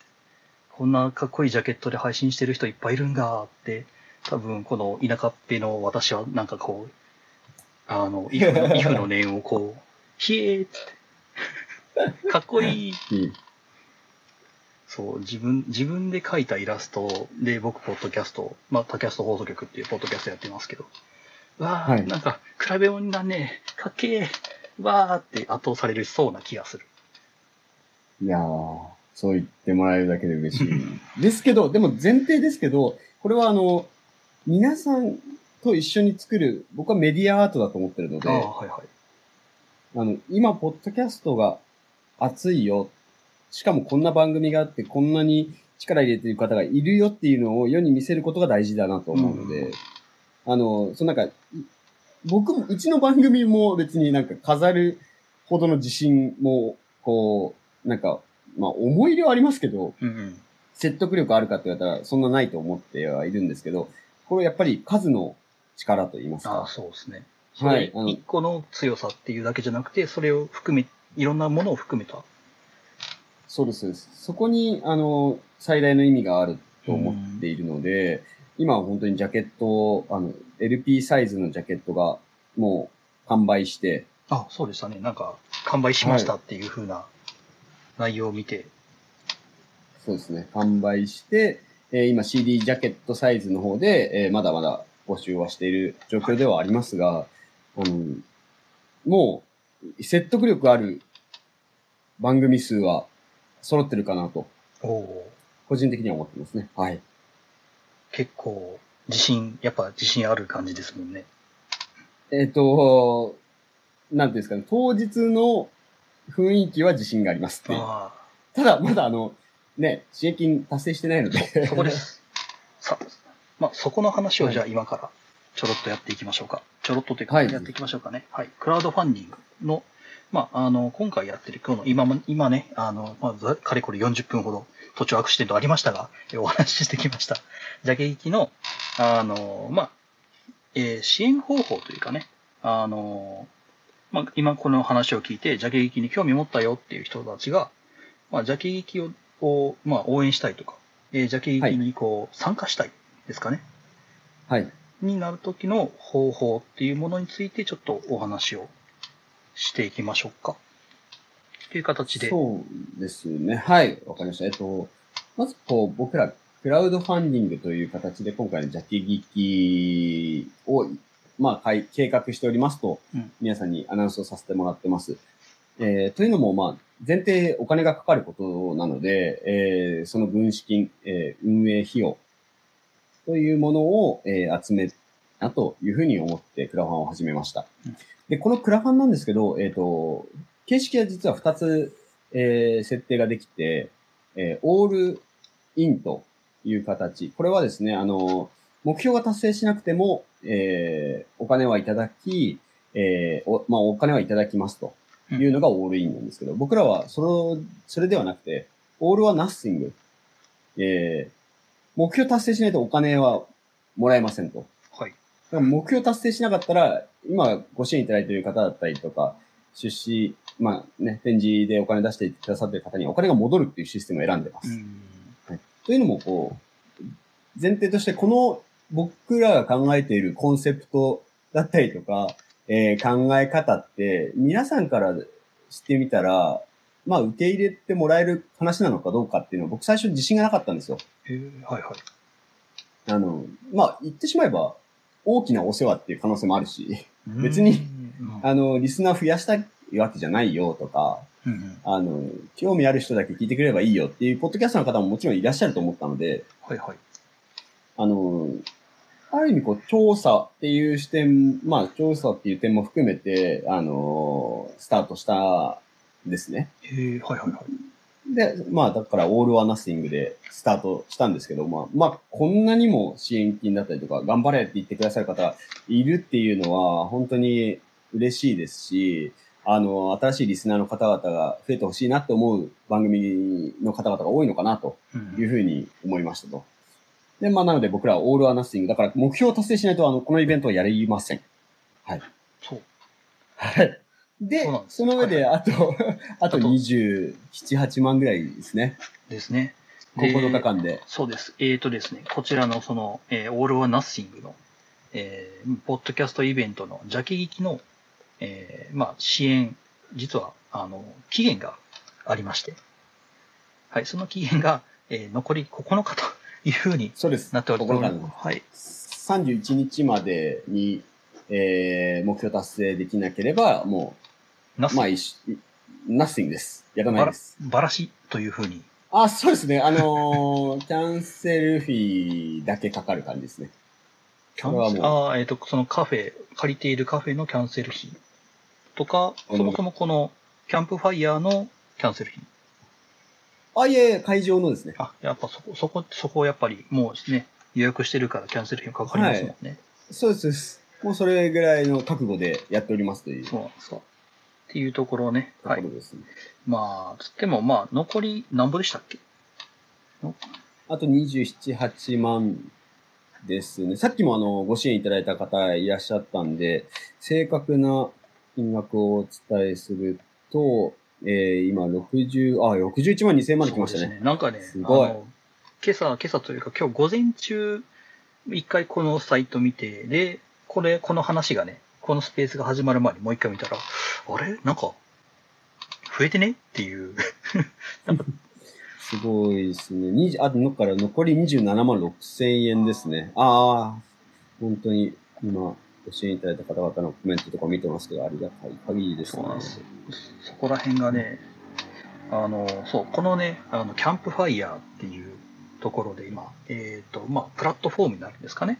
こんなかっこいいジャケットで配信してる人いっぱいいるんだって、多分この田舎っぺの私はなんかこう、あの、イフの、イフの念をこう、ひえーって、かっこいい。うんそう、自分、自分で描いたイラストで僕、ポッドキャスト、まあ、タキャスト放送局っていうポッドキャストやってますけど、わー、はいなんか、比べ物になんねえ、かっけえ、わーって圧倒されるそうな気がする。いやー、そう言ってもらえるだけで嬉しい。ですけど、でも前提ですけど、これはあの、皆さんと一緒に作る、僕はメディアアートだと思ってるので、ああ、あはいはい。の、今、ポッドキャストが熱いよ。しかもこんな番組があって、こんなに力入れてる方がいるよっていうのを世に見せることが大事だなと思うので、うんあの、そのなんか、い僕も、うちの番組も別になんか飾るほどの自信も、こう、なんか、まあ思い入れはありますけど。説得力あるかって言われたらそんなないと思ってはいるんですけど、これやっぱり数の力と言いますああ、か。そうですね。はい一個の強さっていうだけじゃなくて、それを含め、いろんなものを含めた？そうです、そうです。そこに、あの、最大の意味があると思っているので、今は本当にジャケットを、あの、LP サイズのジャケットがもう完売して、あ、そうでしたね。なんか、完売しましたっていう風な内容を見て、そうですね、完売して、えー今 CD ジャケットサイズの方で、えーまだまだ募集はしている状況ではありますが、あの、もう、説得力ある番組数は揃ってるかなと、個人的には思ってますね。はい。結構、自信、やっぱ自信ある感じですもんね。えっ、と、なんていうんですかね、当日の雰囲気は自信がありますってただ、まだあの、ね、支援金達成してないので。あ、そこで。す。さあ、まあ、そこの話をじゃあ今からちょろっとやっていきましょうか。ちょろっとというか、はいやっていきましょうかね。はい。クラウドファンディングの、まあ、あの、今回やってる、今日の、今も、今ね、あの、まあ、ざかれこれ40分ほど途中アクシデントありましたが、えお話ししてきました。ジャケ劇の、あの、まあ、えー支援方法というかね、あの、まあ、今この話を聞いて、ジャケ劇に興味持ったよっていう人たちが、まあ、ジャケ劇を、をまあ、応援したいとか、えージャケ劇にこう、参加したいですかね。はい。になる時の方法っていうものについてちょっとお話をしていきましょうか。という形で。そうですね。はい。わかりました。えっと、まずこう、僕ら、クラウドファンディングという形で今回のジャケ劇を、まあ、計画しておりますとうん、皆さんにアナウンスをさせてもらってます。えーというのも、まあ、前提お金がかかることなので、えーその軍資金、えー運営費用というものを、えー集めたというふうに思ってクラファンを始めましたうん。で、このクラファンなんですけど、えっ、と、形式は実は2つ、えー設定ができて、えーオールインという形。これはですね、あの、目標が達成しなくても、えーお金はいただき、えーお、まあ、お金はいただきますというのがオールインなんですけど、僕らはそれ、それではなくて、オールはナッシング。えー目標達成しないとお金はもらえませんと。目標達成しなかったら、今ご支援いただいている方だったりとか、出資、まあね、展示でお金出してくださっている方にはお金が戻るっていうシステムを選んでます。うん。というのも、こう、前提として、この僕らが考えているコンセプトだったりとか、えー考え方って、皆さんから知ってみたら、まあ、受け入れてもらえる話なのかどうかっていうのは、僕最初自信がなかったんですよ。へえはいはい。あの、まあ、言ってしまえば、大きなお世話っていう可能性もあるし、別にうん、あの、リスナー増やしたいわけじゃないよとか、うんうんあの、興味ある人だけ聞いてくれればいいよっていう、ポッドキャストの方ももちろんいらっしゃると思ったので、はいはい。あの、ある意味こう、調査っていう視点、まあ、調査っていう点も含めて、あの、スタートしたんですね。へえはいはいはい。で、まあ、だから、オール・オア・ナッシングでスタートしたんですけど、まあ、まあ、こんなにも支援金だったりとか、頑張れって言ってくださる方がいるっていうのは、本当に嬉しいですし、あの、新しいリスナーの方々が増えてほしいなって思う番組の方々が多いのかなとうんいうふうに思いましたと。で、まあ、なので僕らはオール・ア・ナッシング。だから、目標を達成しないと、あの、このイベントはやりません。そう。はい。で、そうなんですその上で、あと、あとあと27、8万ぐらいですね。ですね。で9日間で。そうです。えーとですね、こちらのその、えー、オール・オア・ナッシングの、えー、ポッドキャストイベントのジャケ劇の、えー、まあ、支援、実は、あの、期限がありまして、はい、その期限が、えー、残り9日というふうにそうです。なっておりところがはい。31日までに、えー、目標達成できなければ、もう、ナッシングまあ、ナッシングです。やらないです。バラシというふうに、あ、そうですね。あのー キャンセルフィーだけかかる感じですね。キャこれはもうンああ、えっ、と、そのカフェ、借りているカフェのキャンセル費とか、うんそもそもこのキャンプファイヤーのキャンセル費。あ、いえ、会場のですね。あ、やっぱそこ、そこ、そこをやっぱりもうね、予約してるからキャンセル費がかかりますもんね。そうですそうです。もうそれぐらいの覚悟でやっておりますというとそうなんですか。っていうところをね、はいころ。ですね。まあ、つってもまあ、残り何ぼでしたっけ？あと27、8万ですね。さっきもあの、ご支援いただいた方いらっしゃったんで、正確な金額をお伝えすると、えー、今60、あ、61万2000万で来ましたね。そうですなんかね、すごい今朝、今朝というか今日午前中、一回このサイト見て、で、これ、この話がね、このスペースが始まる前にもう一回見たら、あれ？なんか、増えてね？っていう。すごいですね。20あと、のから？残り27万6千円ですね。ああ、本当に今、ご支援いただいた方々のコメントとか見てますけど、ありがたい限りですねそう。なんです。そこら辺がね、あの、そう、このね、あの、キャンプファイヤーっていうところで今、えっ、と、まあ、プラットフォームになるんですかね。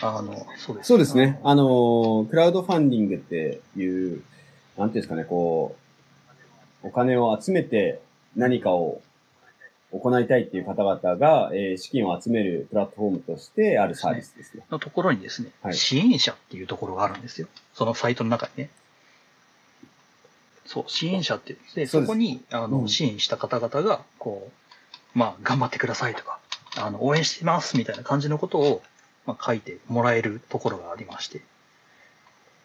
あの、そうです。そうですね。あのー、クラウドファンディングっていう、なんていうんですかね、こう、お金を集めて何かを行いたいっていう方々が、えー資金を集めるプラットフォームとしてあるサービスですね。のところにですね、はい支援者っていうところがあるんですよ。そのサイトの中にね。そう、支援者って、で、そうですそこに、あの、うん支援した方々が、こう、まあ、頑張ってくださいとか、あの、応援してますみたいな感じのことを、まあ、書いてもらえるところがありまして。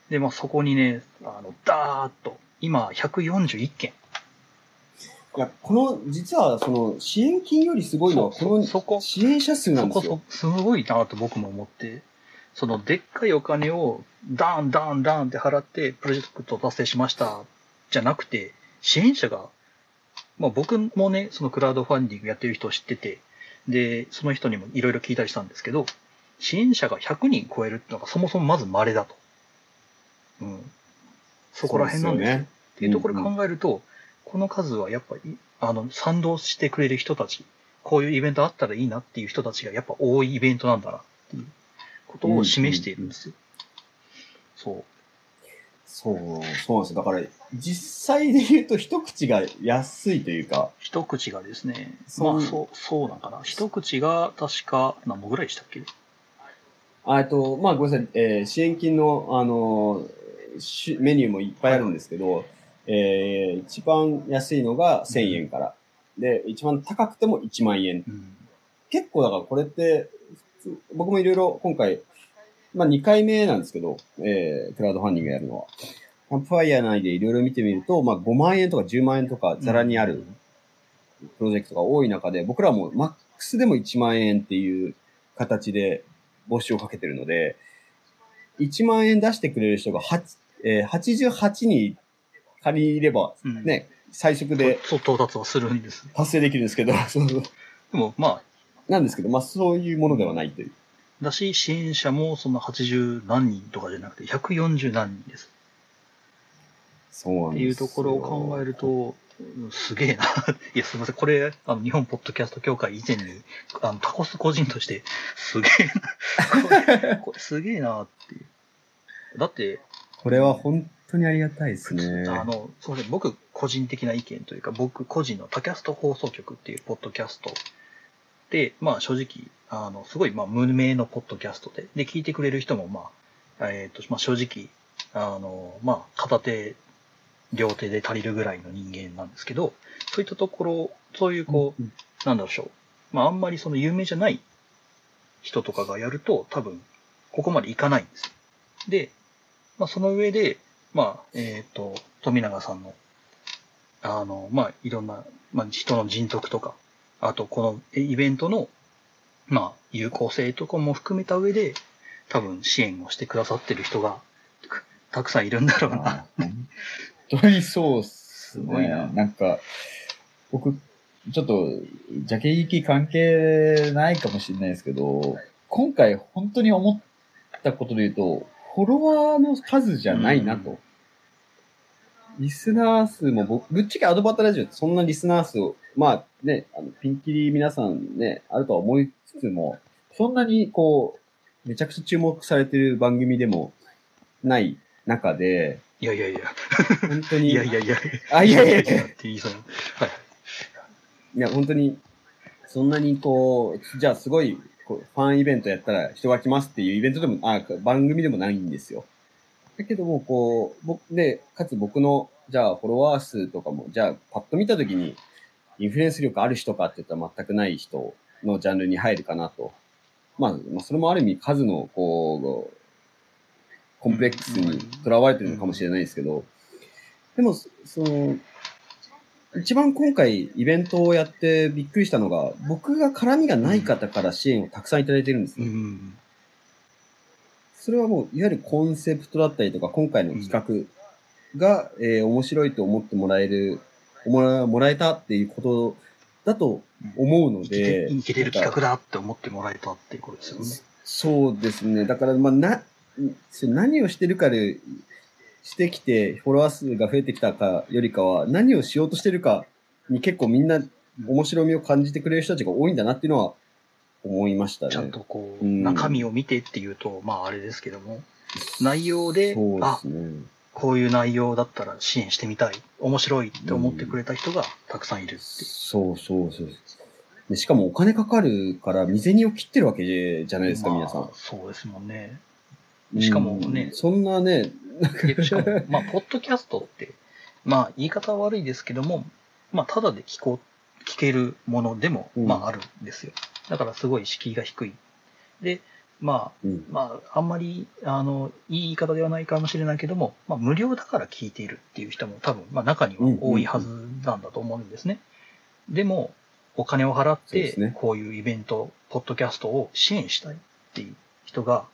で、まあ、そこにね、あの、ダーッと、今、141件。いや、この、実はその支援金よりすごいのは、このそこ支援者数なそこんですよそ。、すごいなと僕も思って、そのでっかいお金をダーンダーンダーンって払ってプロジェクト達成しましたじゃなくて、支援者が、まあ僕もね、そのクラウドファンディングやってる人を知ってて、で、その人にもいろいろ聞いたりしたんですけど、支援者が100人超えるってのがそもそもまず稀だと。うん。そこら辺なんですよ。ねっていうところを考えると、この数はやっぱり、あの、賛同してくれる人たち、こういうイベントあったらいいなっていう人たちがやっぱ多いイベントなんだなっていうことを示しているんですよ。そう。そう、そうなんですよ。だから、実際で言うと一口が安いというか、一口がですね、そうまあそう、そうなんかな。一口が確か何本ぐらいでしたっけあえっと、まあ、ごめんなさい、えー支援金の、あのーしメニューもいっぱいあるんですけど、えー一番安いのが1000円から。で、一番高くても1万円。うん。結構だからこれって、僕もいろいろ今回、まあ2回目なんですけど、えークラウドファンディングやるのは。キャンプファイヤー内でいろいろ見てみると、まあ5万円とか10万円とかざらにあるプロジェクトが多い中で、僕らもマックスでも1万円っていう形で募集をかけてるので、1万円出してくれる人が8、えー88に借りれば、うん。ね、最速でそう、到達はするんです。達成できるんですけど、そうでも、まあ、なんですけど、まあそういうものではないという。だし、支援者もその80何人とかじゃなくて、140何人です。そうなんですっていうところを考えると、うんすげえな。いや、すみません。これ、あの、日本ポッドキャスト協会以前に、あの、タコス個人として、すげえな。これ、これすげえなっていう。だって、これは本当にありがたいですね。あの、それ僕個人的な意見というか、僕個人のタキャスト放送局っていうポッドキャストで、まあ正直、あの、すごいまあ無名のポッドキャストで、で、聞いてくれる人もまあ、えっ、と、まあ正直、あの、まあ片手、両手で足りるぐらいの人間なんですけど、そういったところ、そういうこう、うんなんだろう、まああんまりその有名じゃない人とかがやると多分ここまでいかないんですよ。で、まあその上で、まあ、えっ、と、富永さんの、あの、まあいろんな、まあ人の人徳とか、あとこのえイベントの、まあ有効性とかも含めた上で、多分支援をしてくださってる人がくたくさんいるんだろうな。あ本当にそうっすね。すごいななんか、僕、ちょっと、ジャケ行き関係ないかもしれないですけど、今回本当に思ったことで言うと、フォロワーの数じゃないなと。リスナー数も僕、ぶっちゃけアドバタラジオってそんなリスナー数を、まあね、あのピンキリ皆さんね、あるとは思いつつも、そんなにこう、めちゃくちゃ注目されてる番組でもない中で、いやいやいや、本当に、いやいやいや、あ、いやいやいってや、言いそうい。いや、本当に、そんなにこう、じゃあすごい、ファンイベントやったら人が来ますっていうイベントでも、あ、番組でもないんですよ。だけども、こう、僕で、かつ僕の、じゃあフォロワー数とかも、じゃあパッと見たときに、インフルエンス力ある人かって言ったら全くない人のジャンルに入るかなと。まあ、まあ、それもある意味数の、こう、コンプレックスにとらわれてるのかもしれないですけど、でも、その、一番今回イベントをやってびっくりしたのが、僕が絡みがない方から支援をたくさんいただいてるんですうね。ん。それはもう、いわゆるコンセプトだったりとか、今回の企画が、えー面白いと思ってもらえる、もらもらえたっていうことだと思うので、いけてる企画だって思ってもらえたっていうことですよね。そうですね。だから、まあ、な、何をしてるかで、してきて、フォロワー数が増えてきたかよりかは、何をしようとしてるかに結構みんな面白みを感じてくれる人たちが多いんだなっていうのは思いましたね。ちゃんとこう、うん中身を見てっていうと、まああれですけども、内容でそうですね。こういう内容だったら支援してみたい、面白いって思ってくれた人がたくさんいるっていう。そうそうそう。でしかもお金かかるから、未銭を切ってるわけじゃないですか、まあ皆さん。そうですもんね。しかもね。うんそんなね、でしかも、まあ、ポッドキャストって、まあ、言い方は悪いですけども、まあ、ただで聞こう、聞けるものでも、うん。まあ、あるんですよ。だから、すごい敷居が低い。で、まあ、うん。まあ、あんまり、あの、いい言い方ではないかもしれないけども、まあ、無料だから聞いているっていう人も多分、まあ、中には多いはずなんだと思うんですね。でも、お金を払ってこういうイベント、ポッドキャストを支援したいっていう人が、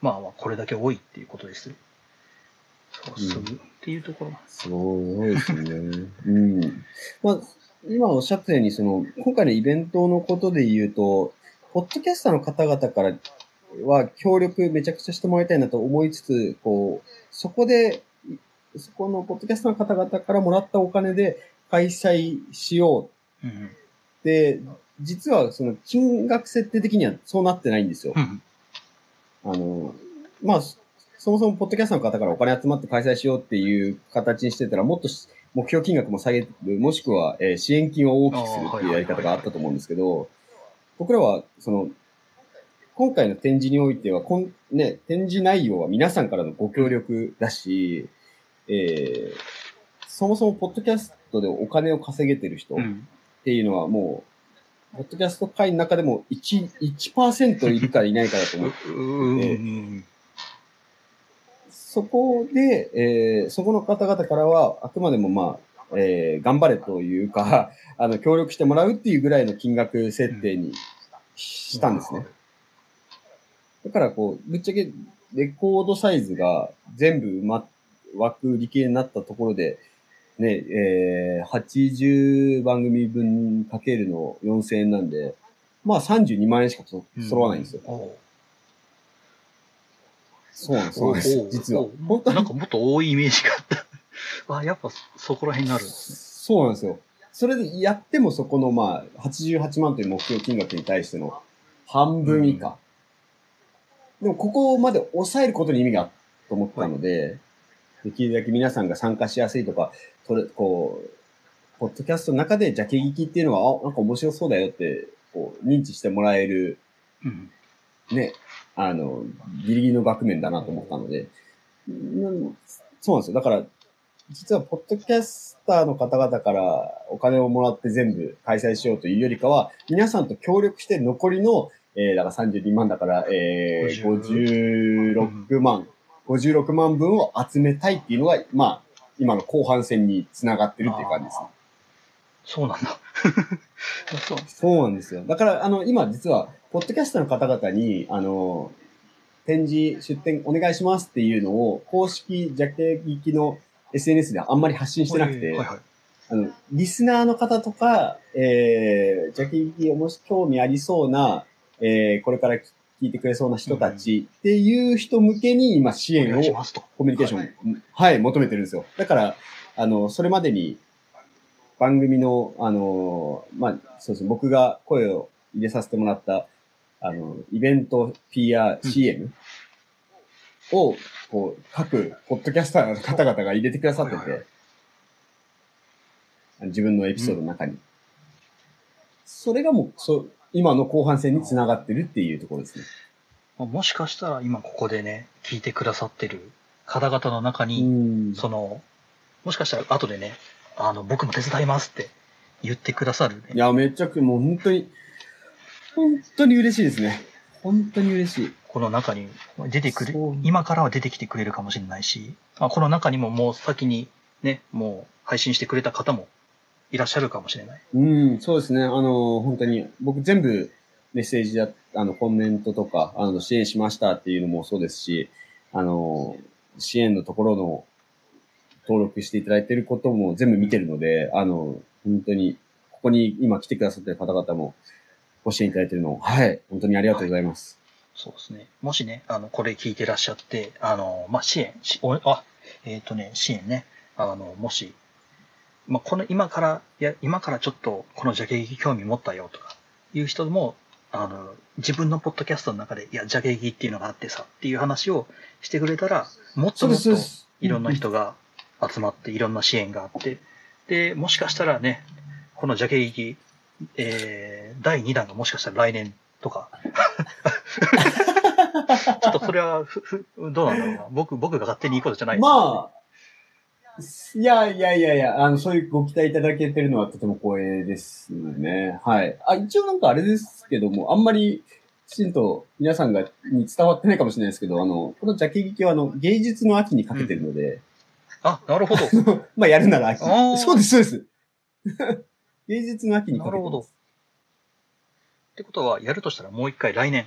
まあ、まあこれだけ多いっていうことですよ。そう、うんすぐっていうところ。そうですね。うん。まあ、今おっしゃったように、その、今回のイベントのことで言うと、ポッドキャスターの方々からは協力めちゃくちゃしてもらいたいなと思いつつ、こう、そこで、いそこのポッドキャスターの方々からもらったお金で開催しよううん。実はその金額設定的にはそうなってないんですよ。うん。あの、まあ、そそもそもポッドキャストの方からお金集まって開催しようっていう形にしてたら、もっとし目標金額も下げる、もしくは、えー支援金を大きくするっていうやり方があったと思うんですけど、僕らは、その、今回の展示においては、こんね、展示内容は皆さんからのご協力だし、えーそもそもポッドキャストでお金を稼げてる人っうん。ていうのはもう、ポッドキャスト界の中でも1、1%いるかいないかだと思うう うん。そこで、えーそこの方々からは、あくまでもまあ、えー頑張れというか、あの、協力してもらうっていうぐらいの金額設定にしたんですね。だから、こう、ぶっちゃけ、レコードサイズが全部埋ま、枠理系になったところで、ね、えー、80番組分かけるの4000円なんで、まあ32万円しかそ揃わないんですよ。おうそうなんです、そうなんです。実は。本当になんかもっと多いイメージがあった。あ、やっぱそこら辺になるんですね。そうなんですよ。それでやってもそこのまあ、88万という目標金額に対しての半分以下。でもここまで抑えることに意味があると思ったので、できるだけ皆さんが参加しやすいとか、それ、こう、ポッドキャストの中でジャケ聞きっていうのは、あ、なんか面白そうだよって、こう、認知してもらえる、うん。ね、あの、ギリギリの額面だなと思ったので、うんそうなんですよ。だから、実は、ポッドキャスターの方々からお金をもらって全部開催しようというよりかは、皆さんと協力して残りの、えー、だから32万だから、えー、50 56万、56万分を集めたいっていうのが、まあ、今の後半戦につながってるっていう感じですね。そうなんだ。そう。そうなんですよ。だから、あの、今実は、ポッドキャストの方々に、あの、展示、出展お願いしますっていうのを、公式ジャケ聞きの SNS ではあんんまり発信してなくて、はいはい。あの、リスナーの方とか、えー、ジャケ聞きもし興味ありそうな、えー、これから聞いてくれそうな人たちっていう人向けに今支お援を。コミュニケーション、ははいい、求めてるんですよ。だから、あの、それまでに番組の、あの、まあ、そうですね、僕が声を入れさせてもらった、あの、イベント PR、うん CM を、こう、各、ポッドキャスターの方々が入れてくださってて、自分のエピソードの中に。それがもう、そう、今の後半戦につながってるっていうところですね。まあもしかしたら今ここでね、聞いてくださってる方々の中うに、ん。その、もしかしたら後でね、あの、僕も手伝いますって言ってくださるね。いや、めっちゃく、もう本当に、本当に嬉しいですね。本当に嬉しい。この中に出てくる今からは出てきてくれるかもしれないし、まあ、この中にももう先にね、もう配信してくれた方もいらっしゃるかもしれない。うん、そうですね。あの、本当に、僕全部メッセージや、あの、コメントとか、あの、支援しましたっていうのもそうですし、あの、支援のところの登録していただいていることも全部見てるので、あの、本当に、ここに今来てくださってる方々もご支援いただいているのを、はい、本当にありがとうございます。そうですね。もしね、あの、これ聞いてらっしゃって、あの、まあ、支援、しおあ、えっ、とね、支援ね、あの、もし、まあ、この今から、いや、今からちょっとこのジャケ劇興味持ったよとか、いう人も、あの、自分のポッドキャストの中で、いや、ジャケ劇っていうのがあってさ、っていう話をしてくれたら、もっともっとす。いろんな人が集まって、いろんな支援があって、で、もしかしたらね、このジャケ劇、えー、第2弾がもしかしたら来年とか、ちょっとそれはふ、ふ、どうなんだろうな。僕、僕が勝手にいいことじゃないですまあ、いやいやいやいや、あの、そういうご期待いただけてるのはとても光栄ですね。はい。あ、一応なんかあれですけども、あんまりきちんと皆さんが、に伝わってないかもしれないですけど、あの、このジャケ劇はあの、芸術の秋にかけてるので、あ、なるほど。まあやるなら秋。そうです、そうです。芸術の秋にかけてなるほど。ってことは、やるとしたらもう一回来年。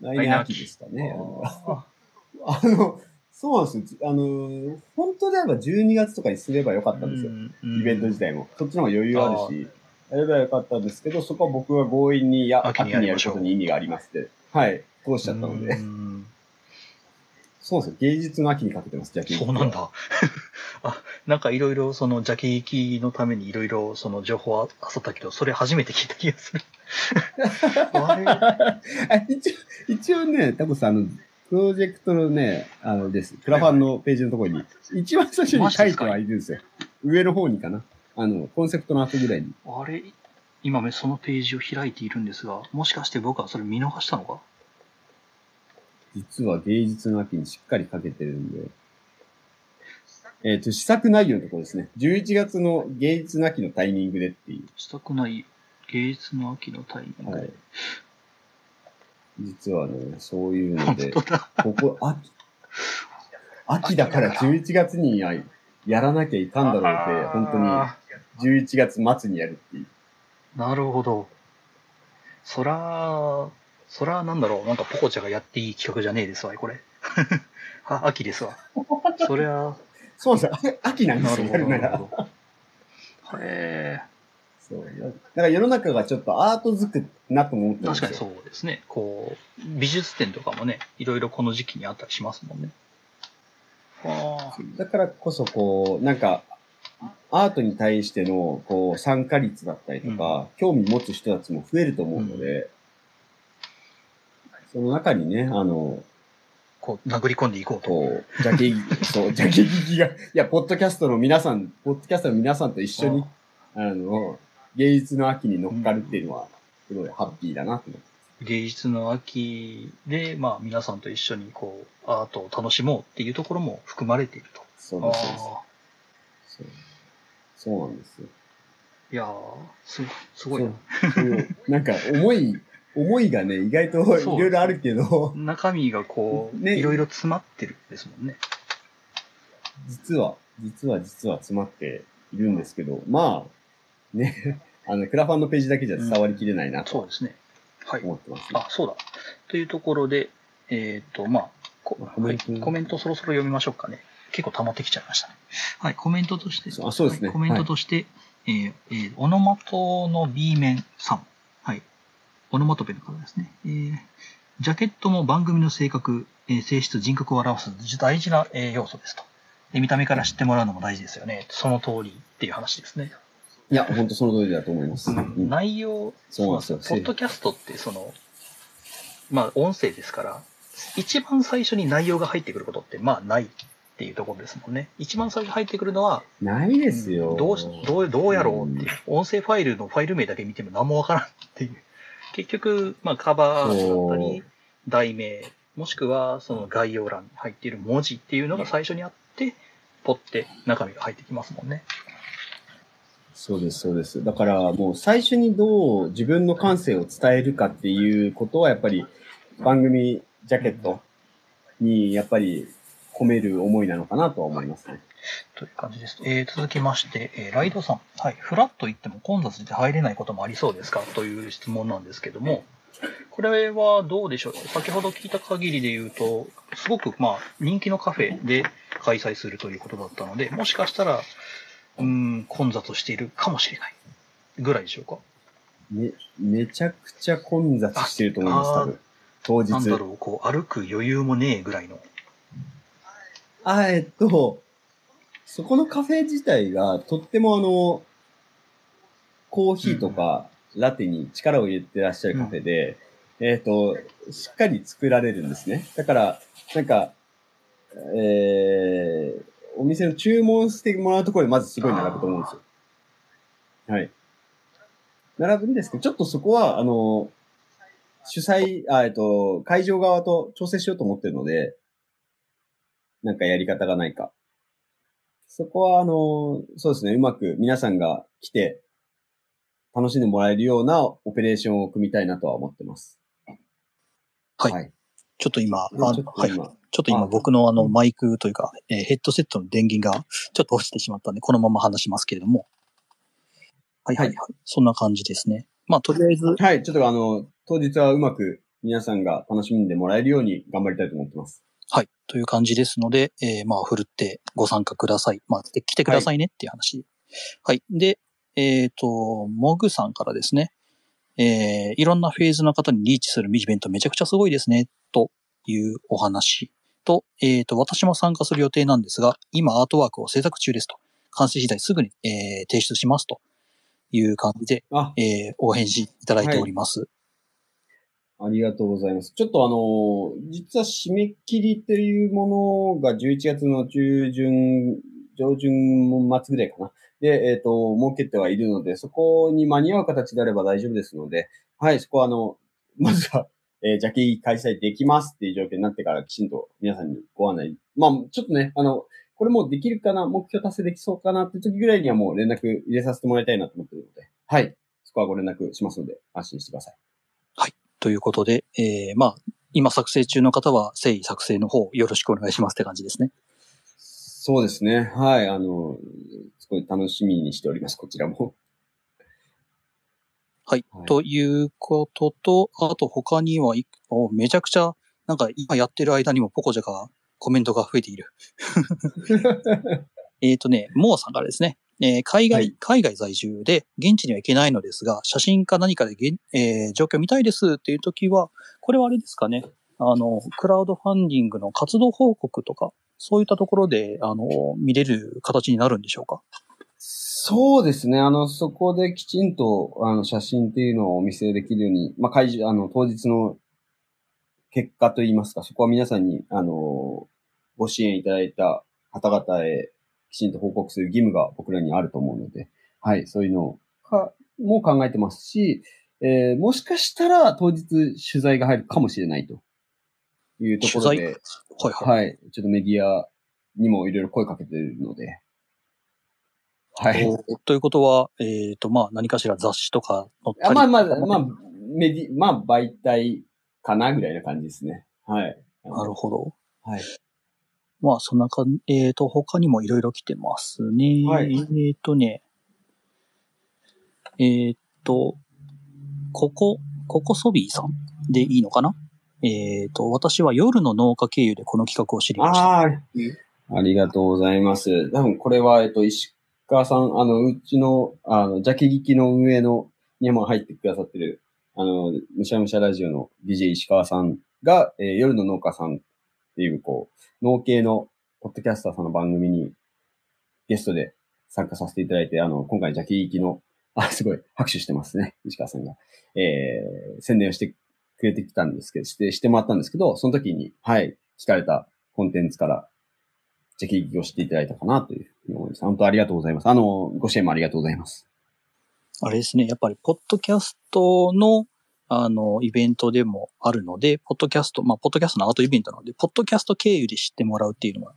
来年秋ですかね。あ あの、そうなんですよ。あの、本当であれば12月とかにすればよかったんですよ。うんイベント自体も。そっちの方が余裕あるし、やればよかったんですけど、そこは僕は強引に、いや、秋秋にやることに意味がありますって、はい、通しちゃったので。うんそうですよ。芸術の秋にかけてます、ジャケそうなんだ。あ、なんかいろいろそのジャケ行きのためにいろいろその情報を漁ったけど、それ初めて聞いた気がする。あれ？あ一応、一応ね、タコさん、あの、プロジェクトのね、あのです。クラファンのページのところに、一番最初に書いてはいるんですよ。上の方にかな。あの、コンセプトの後ぐらいに。あれ今そのページを開いているんですが、もしかして僕はそれ見逃したのか？実は芸術の秋にしっかりかけてるんで。えっ、と、試作内容のところですね。11月の芸術の秋のタイミングでっていう。したくない芸術の秋のタイミングで。はい。実はね、そういうの本で。ここ、秋、秋だから11月にややらなきゃいかんだろうって、本当にあ11月末にやるっていう。ーなるほど。そら、そらなんだろう、なんかポコチャがやっていい企画じゃねえですわ、これ。あ、秋ですわ。そりゃ、そうですよ。秋なんですよ、なるほど。へそう。だから世の中がちょっとアートづくなとも思って。確かにそうですね。こう、美術展とかもね、いろいろこの時期にあったりしますもんね。あだからこそ、こう、なんか、アートに対しての、こう、参加率だったりとか、興味持つ人たちも増えると思うので、その中にね、あの、こう、殴り込んでいこうと。こう、ジャケ、そう、ジャケ聞きが、いや、ポッドキャストの皆さん、ポッドキャストの皆さんと一緒に、あの、芸術の秋に乗っかるっていうのは、すごいハッピーだなと思って。芸術の秋で、まあ皆さんと一緒にこう、アートを楽しもうっていうところも含まれていると。そうです、そうです。あそうなんですよ。ーいやーすごい、すごいな。なんか、思い、思いがね、意外といろいろあるけど、中身がこう、ねいろいろ詰まってるんですもんね。実は、実は実は詰まっているんですけど、まあ、ね、あの、クラファンのページだけじゃ伝わりきれないなとそうですね。はい。思ってます、ねあ、そうだ。というところで、えっ、と、まあ、こコメントはいコメントそろそろ読みましょうかね。結構溜まってきちゃいましたね。はい、コメントとして、あそうですねはいコメントとして、えーえーオノマトの B 面さん。はい。オノマトペの方ですね。えージャケットも番組の性格、えー性質、人格を表す大事な、えー要素ですと。で見た目から知ってもらうのも大事ですよね。その通りっていう話ですね。いや、本当その通りだと思います。うん内容、そうなんですよポッドキャストって、その、まあ、音声ですから、一番最初に内容が入ってくることって、まあ、ないっていうところですもんね。一番最初に入ってくるのは、ないですよ。どうし、どう、どうやろうっていう。音声ファイルのファイル名だけ見ても何もわからんっていう。結局、まあ、カバーだったそり、題名、もしくはその概要欄に入っている文字っていうのが最初にあって、ポって中身が入ってきますもんね。そうです、そうです。だからもう最初にどう自分の感性を伝えるかっていうことはやっぱり番組ジャケットにやっぱり込める思いなのかなとは思いますね。という感じです。えー続きまして、えーライドさん。はい。フラッと行っても混雑で入れないこともありそうですか？という質問なんですけども、これはどうでしょう？先ほど聞いた限りで言うと、すごくまあ人気のカフェで開催するということだったので、もしかしたら、うーん、混雑しているかもしれない。ぐらいでしょうか？め、めちゃくちゃ混雑してると思います、あ多分。当日。なんだろう、こう歩く余裕もねえぐらいの。あ、えっと、そこのカフェ自体がとってもあの、コーヒーとかラテに力を入れてらっしゃるカフェで、えっと、しっかり作られるんですね。だから、なんか、えー、お店の注文してもらうところでまずすごい並ぶと思うんですよ。はい。並ぶんですけど、ちょっとそこは、あの、主催、あ、えっと、会場側と調整しようと思ってるので、なんかやり方がないか。そこは、あの、そうですね、うまく皆さんが来て、楽しんでもらえるようなオペレーションを組みたいなとは思ってます。はいはい。ちょっと今、でちょっとはい。今、ちょっと今あ僕のあのマイクというか、えーヘッドセットの電源がちょっと落ちてしまったんで、このまま話しますけれども。はいはいはい。そんな感じですね。まあとりあえず、はい、ちょっとあの、当日はうまく皆さんが楽しんでもらえるように頑張りたいと思ってます。はい。という感じですので、えーまあ振るってご参加ください。まあで来てくださいねっていう話。はい。で、えっ、と、モグさんからですね、えーいろんなフェーズの方にリーチするイベントめちゃくちゃすごいですね、というお話と、えっ、と、私も参加する予定なんですが、今アートワークを制作中ですと。完成次第すぐに、えー提出しますという感じで、あ、えーお返事いただいております。ありがとうございます。ちょっとあの、実は締め切りというものが11月の中旬、上旬末ぐらいかな。で、えっ、と、設けてはいるので、そこに間に合う形であれば大丈夫ですので、はい、そこはあの、まずは、えー、ジャケ開催できますっていう状況になってからきちんと皆さんにご案内。まあ、ちょっとね、あの、これもうできるかな、目標達成できそうかなって時ぐらいにはもう連絡入れさせてもらいたいなと思ってるので、はい、そこはご連絡しますので、安心してください。ということで、えーまあ、今作成中の方は誠意作成の方よろしくお願いしますって感じですね。そうですね。はい。あの、すごい楽しみにしております、こちらも。はい。はい。ということと、あと他にはめちゃくちゃ、なんか今やってる間にもポコジャがコメントが増えている。えっとね、モーさんからですね、えー海外、はい。海外在住で現地には行けないのですが、写真か何かでげん、えー状況見たいですっていう時は、これはあれですかね、あの、クラウドファンディングの活動報告とか、そういったところで、あの、見れる形になるんでしょうかそうですね。あの、そこできちんと、あの、写真っていうのをお見せできるように、まあ、会場、あの、当日の結果といいますか、そこは皆さんに、あの、ご支援いただいた方々へきちんと報告する義務が僕らにあると思うので、はい、そういうのかも考えてますし、えー、もしかしたら当日取材が入るかもしれないというところで、はいはい。はい、ちょっとメディアにもいろいろ声かけてるので、はい。おということは、えっ、と、まあ、何かしら雑誌とか載ったり。あまあまあ、まあ、メディ、まあ、媒体かなぐらいな感じですね。はい。なるほど。はい。まあ、そんなかん、えっ、と、他にもいろいろ来てますね。はいえっ、とね、えっ、と、ここ、ここソビーさんでいいのかな？えっ、と、私は夜の農家経由でこの企画を知りました。ああ、ありがとうございます。多分これは、えっと、石川さん、あの、うちの、あの、ジャケ聞きの運営のにも入ってくださってる、あの、むしゃむしゃラジオの DJ 石川さんが、えー夜の農家さんっていう、こう、農系のポッドキャスターさんの番組にゲストで参加させていただいて、あの、今回ジャケ聞きの、あ、すごい、拍手してますね、石川さんが。えー、宣伝をしてくれてきたんですけど、して、してもらったんですけど、その時に、はい、聞かれたコンテンツから、じゃあ、聞きをしていただいたかなというふうに思います。本当ありがとうございます。あの、ご支援もありがとうございます。あれですね、やっぱり、ポッドキャストの、あの、イベントでもあるので、ポッドキャスト、まあ、ポッドキャストのアートイベントなので、ポッドキャスト経由で知ってもらうっていうのは、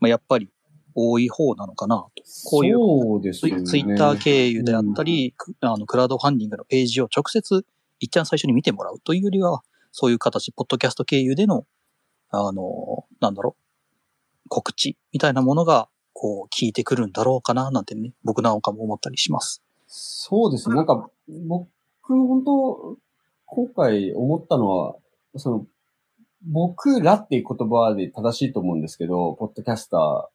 まあ、やっぱり多い方なのかなと。こういうそうですね。ツイッター経由であったり、くあの、クラウドファンディングのページを直接、一旦最初に見てもらうというよりは、そういう形、ポッドキャスト経由での、あの、なんだろう、告知みたいなものが、こう、聞いてくるんだろうかな、なんてね、僕なんかも思ったりします。そうですね。なんか、僕、本当今回思ったのは、その、僕らっていう言葉で正しいと思うんですけど、ポッドキャスター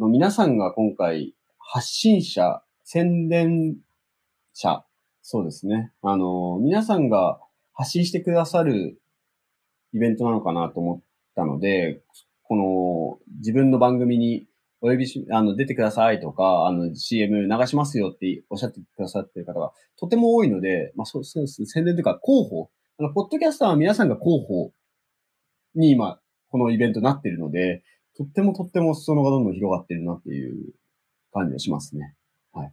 の皆さんが今回、発信者、宣伝者、そうですね。あの、皆さんが発信してくださるイベントなのかなと思ったので、この自分の番組にお呼びし、あの、出てくださいとか、あの、CM 流しますよっておっしゃってくださってる方がとても多いので、まあそうそうですね、宣伝というか広報。あの、ポッドキャスターは皆さんが広報に今、このイベントなってるので、とってもとっても裾野がどんどん広がってるなっていう感じがしますね。はい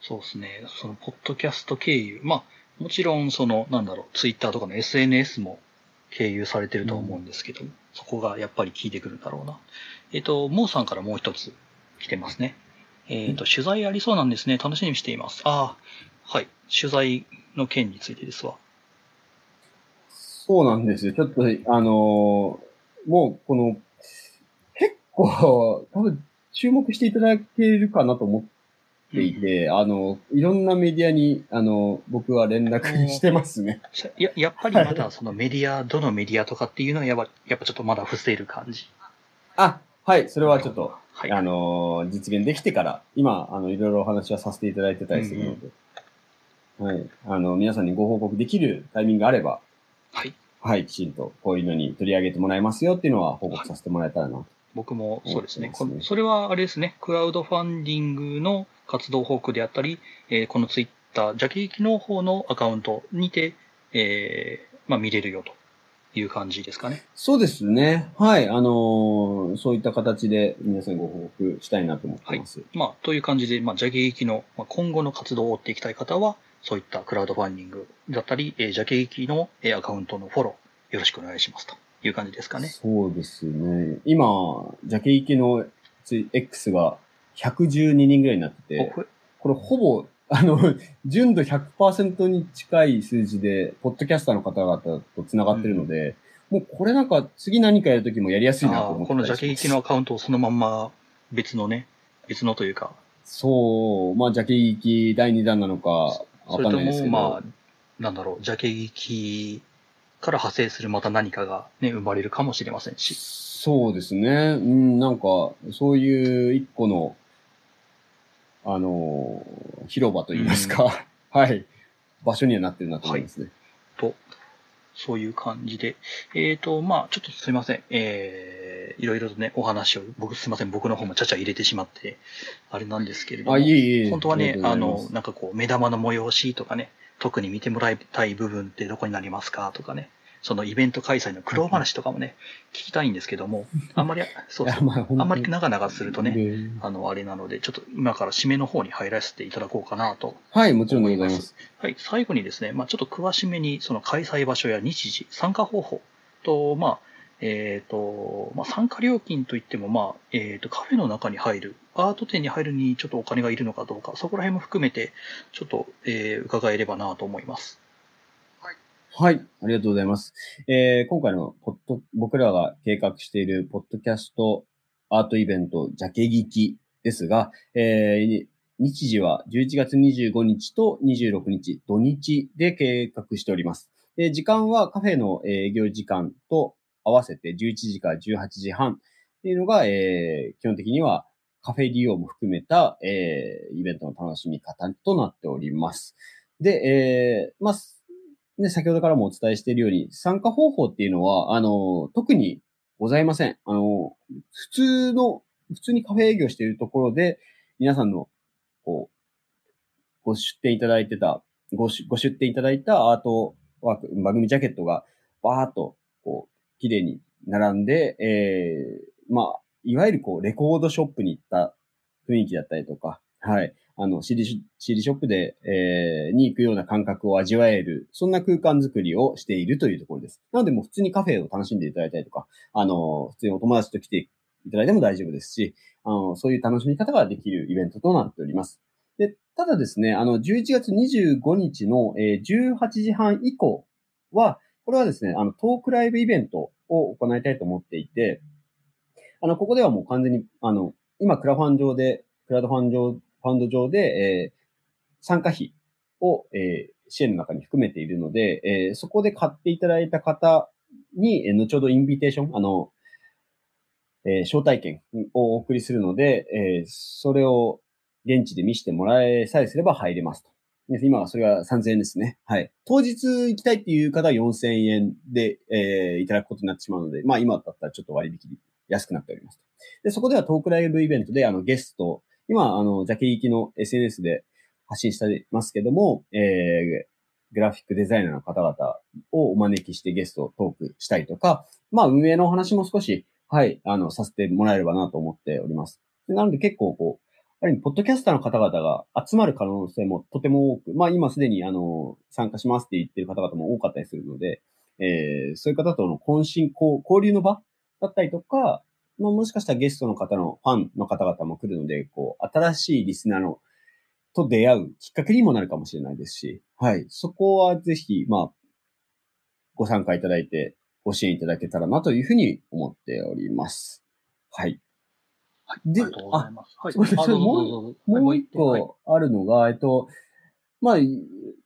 そうですね。その、ポッドキャスト経由。まあ、もちろん、その、なんだろう、ツイッターとかの SNS も経由されてると思うんですけど、そこがやっぱり聞いてくるんだろうな。えっ、と、モーさんからもう一つ来てますね。えっ、と、取材ありそうなんですね。楽しみにしています。ああ、はい。取材の件についてですわ。そうなんですよ。ちょっと、あのーもう、この、結構、多分、注目していただけるかなと思っていて、あの、いろんなメディアに、あの、僕は連絡してますね。さややっぱりまだそのメディア、どのメディアとかっていうのはやっぱやっぱちょっとまだ伏せる感じ。あ、はい、それはちょっと、はい。あのー実現できてから、今、あの、いろいろお話はさせていただいてたりするので、はい、あの、皆さんにご報告できるタイミングがあれば、はい。はい、きちんとこういうのに取り上げてもらいますよっていうのは報告させてもらえたらな。僕もそうですね。こそれはあれですね、クラウドファンディングの活動報告であったり、えーこのツイッター、ジャケ行きの方のアカウントにて、えーまあ見れるよという感じですかね。そうですね。はい。あのーそういった形で皆さんにご報告したいなと思ってます。まあ、という感じで、まあ、ジャケ行きの、まあ、今後の活動を追っていきたい方は、そういったクラウドファンディングだったり、えージャケ行きの、えーアカウントのフォロー、よろしくお願いしますという感じですかね。そうですね。今、ジャケ行きの X が112人ぐらいになってて、おこれほぼ、あの、純度100%に近い数字で、ポッドキャスターの方々と繋がってるので、もうこれなんか次何かやるときもやりやすいなと思ってこのジャケ行きのアカウントをそのまんま別のね、別のというか、そう、まあ、ジャケ行き第2弾なのか、わかんないですけも、ど。まあ、なんだろう、ジャケ行きから派生するまた何かがね、生まれるかもしれませんし。そうですね。うん、なんか、そういう一個の、あのー広場といいますか、はい。場所にはなってるなと思いますね。と、そういう感じで。えっ、と、まあ、ちょっとすいません。えー、いろいろとね、お話を、僕すいません、僕の方もちゃちゃ入れてしまって、あれなんですけれども。あ、いえいえ。本当はね、あのなんかこう、目玉の催しとかね、特に見てもらいたい部分ってどこになりますかとかね、そのイベント開催の苦労話とかもね、聞きたいんですけども、あんまり、そうそう、まああんまり長々するとね、ね。あの、あれなので、ちょっと今から締めの方に入らせていただこうかなとはい、もちろんでございます。はい、最後にですね、まあ、ちょっと詳しめに、その開催場所や日時、参加方法と、まあ、えっ、と、まあ、参加料金といっても、まあ、えっ、と、カフェの中に入る、アート店に入るにちょっとお金がいるのかどうか、そこら辺も含めて、ちょっと、えー伺えればなと思います。はい、ありがとうございます。えー今回のポッド、僕らが計画しているポッドキャストアートイベント、ジャケ聞きですが、えー日時は11月25日と26日、土日で計画しております。で時間はカフェの営業時間と合わせて11時から18時半っていうのが、えー基本的にはカフェ利用も含めた、えーイベントの楽しみ方となっております。で、えーまあ、ね、先ほどからもお伝えしているように、参加方法っていうのは、あの、特にございません。あの、普通の、普通にカフェ営業しているところで、皆さんの、こう、ご出店いただいてた、ごご出店いただいたアートワーク、番組ジャケットが、バーっと、こう、綺麗に並んで、えー、まあ、いわゆるこう、レコードショップに行った雰囲気だったりとか、はい。あの、CD シ CD ショップで、えー、に行くような感覚を味わえる、そんな空間づくりをしているというところです。なので、もう普通にカフェを楽しんでいただいたりとか、あの、普通にお友達と来ていただいても大丈夫ですし、あの、そういう楽しみ方ができるイベントとなっております。で、ただですね、あの、11月25日の、えー18時半以降は、これはですね、あの、トークライブイベントを行いたいと思っていて、あの、ここではもう完全に、あの、今、クラファン上で、クラウドファン上、ファンド上で、えー参加費を、えー支援の中に含めているので、えーそこで買っていただいた方に、えー後ほどインビテーション、あの、えー招待券をお送りするので、えーそれを現地で見せてもらえさえすれば入れますと。今はそれが3000円ですね。はい。当日行きたいっていう方は4000円で、えーいただくことになってしまうので、まあ今だったらちょっと割引安くなっております。で、そこではトークライブイベントで、あの、ゲスト、今、あの、ジャケ行きの SNS で発信してますけども、えー、グラフィックデザイナーの方々をお招きしてゲストをトークしたりとか、まあ、運営のお話も少し、はい、あの、させてもらえればなと思っております。でなので結構こう、ある意味、ポッドキャスターの方々が集まる可能性もとても多く、まあ今すでにあの、参加しますって言ってる方々も多かったりするので、えー、そういう方との懇親、交流の場だったりとか、まあもしかしたらゲストの方のファンの方々も来るので、こう、新しいリスナーの、と出会うきっかけにもなるかもしれないですし、はい。そこはぜひ、まあ、ご参加いただいて、ご支援いただけたらなというふうに思っております。はい。はい。でありがとうございます。はい。もうもう一はい個あるのが、えっと、まあ、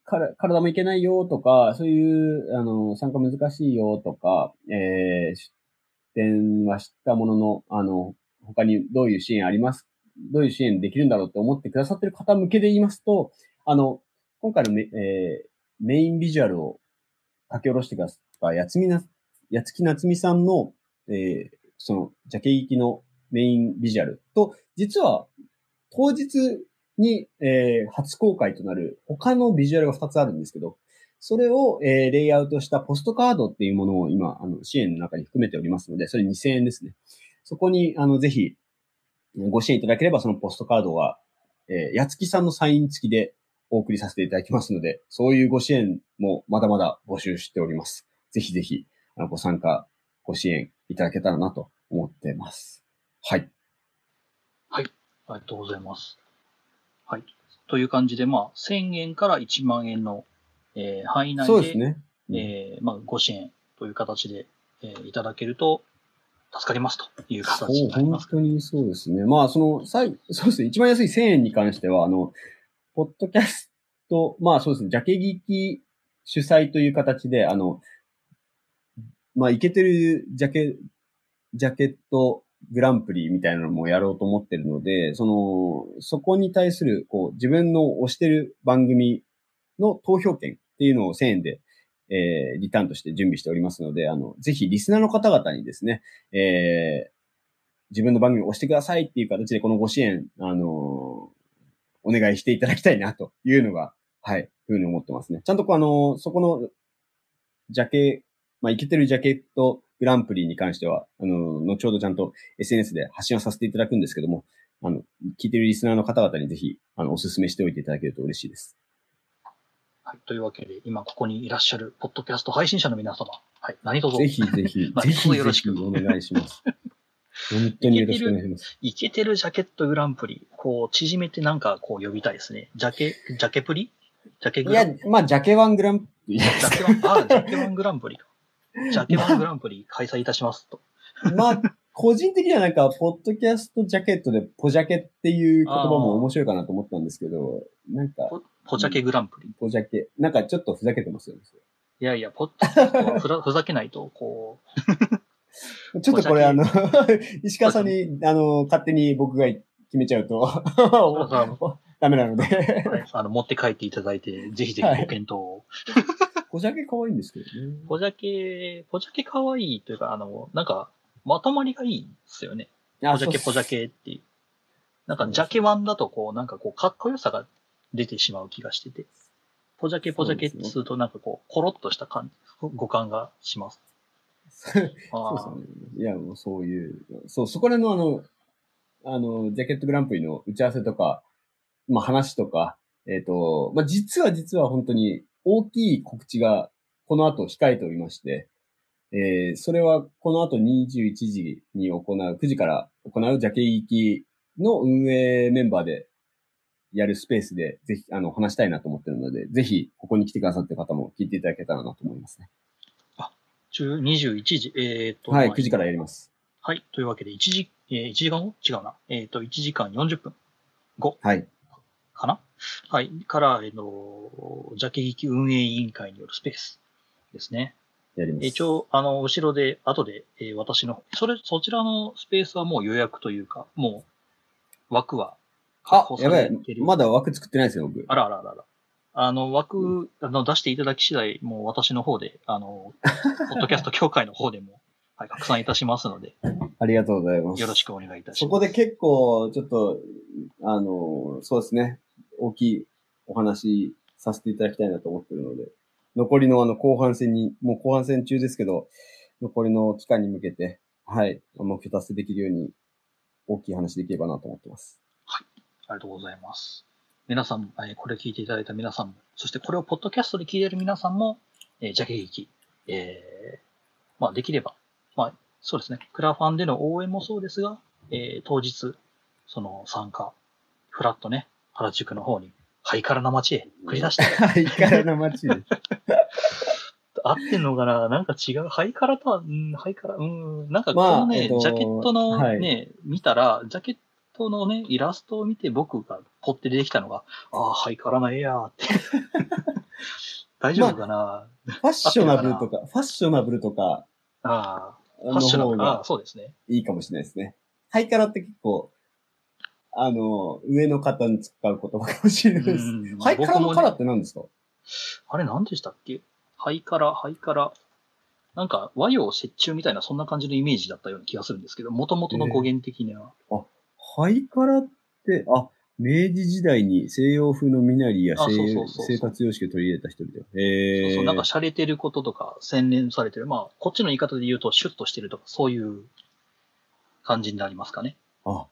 から体もいけないよとか、そういう、あの、参加難しいよとか、えー、出展はしたものの、あの、他にどういう支援ありますどういう支援できるんだろうって思ってくださってる方向けで言いますと、あの、今回のメ,、えーメインビジュアルを書き下ろしてくださったやつみな、やつきなつみさんの、えーその、ジャケ行きのメインビジュアルと、実は当日に、えー初公開となる他のビジュアルが2つあるんですけど、それを、えーレイアウトしたポストカードっていうものを今、あの、支援の中に含めておりますので、それ2000円ですね。そこに、あの、ぜひ、ご支援いただければ、そのポストカードは、えーやつきさんのサイン付きでお送りさせていただきますので、そういうご支援もまだまだ募集しております。ぜひぜひ、あの、ご参加、ご支援いただけたらなと思ってます。はい。はいありがとうございます。はい。という感じで、まあ、1000円から1万円の、えー範囲内で、ですね。えーまあ、ご支援という形で、えーいただけると助かりますという形になりま本す。当にそうですね。まあ、その、最、そうですね。一番安い1000円に関しては、あの、ポッドキャスト、まあそうですね、ジャケ聞き主催という形で、あの、まあ、いけてるジャケ、ジャケットグランプリみたいなのもやろうと思ってるので、その、そこに対する、こう、自分の推してる番組の投票権っていうのを1000円で、えー、リターンとして準備しておりますので、あの、ぜひリスナーの方々にですね、えー、自分の番組を押してくださいっていう形でこのご支援、あのお願いしていただきたいなというのがはい、ふうに思ってますね。ちゃんとこうあの、そこの、ジャケ、まあ、いけてるジャケットグランプリに関しては、あの、後ほどちゃんと SNS で発信をさせていただくんですけども、あの、聞いてるリスナーの方々にぜひ、あの、お勧めしておいていただけると嬉しいです。はい。というわけで、今ここにいらっしゃる、ポッドキャスト配信者の皆様、はい。何卒、ぜひぜひ、はいぜひよろしくお願いします。本当によろしくお願いします。イケてるジャケットグランプリ、こう、縮めてなんかこう呼びたいですね。ジャケ、ジャケプリ？ジャケいグランや、まあ、ジャケワングランプリ。ジャケワン、あ、ジャケワングランプリか。ジャケワングランプリ開催いたしますと。まあ、個人的にはなんか、ポッドキャストジャケットでポジャケっていう言葉も面白いかなと思ったんですけど、なんか、ポポジャケグランプリ。ポジャケ、なんかちょっとふざけてますよね。いやいや、ポッドキャストはふら ふざけないと、こう、ちょっとこれあのポ、石川さんに、あの、勝手に僕が決めちゃうとは、ダメなので。はいあの、持って帰っていただいて、ぜひぜひご検討を。ポジャケ可愛いんですけどね。ポジャケ、ポジャケ可愛いというか、あの、なんか、まとまりがいいですよね。ポジャケポジャ。ケっていう。なんか、ジャケワンだとこう、なんかこう、かっこよさが出てしまう気がしてて。ポジャケポジャケってするとなんかこう、コロッとした感じ、五感がします。そうですね。いや、もうそういう、そう、そこらのあの、あの、ジャケットグランプリの打ち合わせとか、まあ話とか、えっ、と、まあ実は実は本当に大きい告知がこの後控えておりまして、えー、それはこの後21時に行う、9時から行うジャケ行きの運営メンバーでやるスペースで、ぜひ、あの、話したいなと思ってるので、ぜひ、ここに来てくださってる方も聞いていただけたらなと思いますね。中21時、えっ、と、はい、まあ9時からやります。はい。というわけで、1時、えー、1時間後？違うな。えっ、と、1時間40分後？はい。かな？はい。から、えーの、ジャケ劇運営委員会によるスペースですね。やります。一応、あの、後ろで、後で、えー私の、それ、そちらのスペースはもう予約というか、もう、枠はあやばい。まだ枠作ってないですよ、僕。あらあらあらあら。あの、枠、あの、出していただき次第、もう私の方で、あの、ポッドキャスト協会の方でも、はい、拡散いたしますので、ありがとうございます。よろしくお願いいたしそます。こで結構、ちょっと、あの、そうですね、大きいお話させていただきたいなと思ってるので、残りのあの後半戦に、もう後半戦中ですけど、残りの期間に向けて、はい、目標達成できるように、大きい話できればなと思ってます。ありがとうございます。皆さんも、えーこれ聞いていただいた皆さんも、そしてこれをポッドキャストで聞いている皆さんも、えー、ジャケ劇、えーまあ、できれば、まあ、そうですね、クラファンでの応援もそうですが、えー当日、その参加、フラットね、原宿の方に、ハイカラな街へ繰り出して、はい、からな街で。合ってんのかな？なんか違う。ハイカラとは、うん、ハイカラ、うん、なんかこまあのね、えっとジャケットのはいね、見たら、ジャケットのね、イラストを見て僕がポって出てきたのが、ああ、ハイカラな絵やーって。大丈夫かな、ファッショナブルとか、ファッショナブルとか、ああ、ファのッショナブル、そうですね。いいかもしれないですね。ハイカラって結構、あの、上の方に使う言葉かもしれないです。うんハイカラのカラーって何ですか？あれ何でしたっけ？ハイカラ、ハイカラ。なんか和洋折衷みたいなそんな感じのイメージだったような気がするんですけど、元々の語源的には。ハイカラって、あ、明治時代に西洋風の身なりや生活様式を取り入れた人々。へーそうそう、なんか洒落てることとか、洗練されてる。まあ、こっちの言い方で言うと、シュッとしてるとか、そういう感じになりますかね。あ、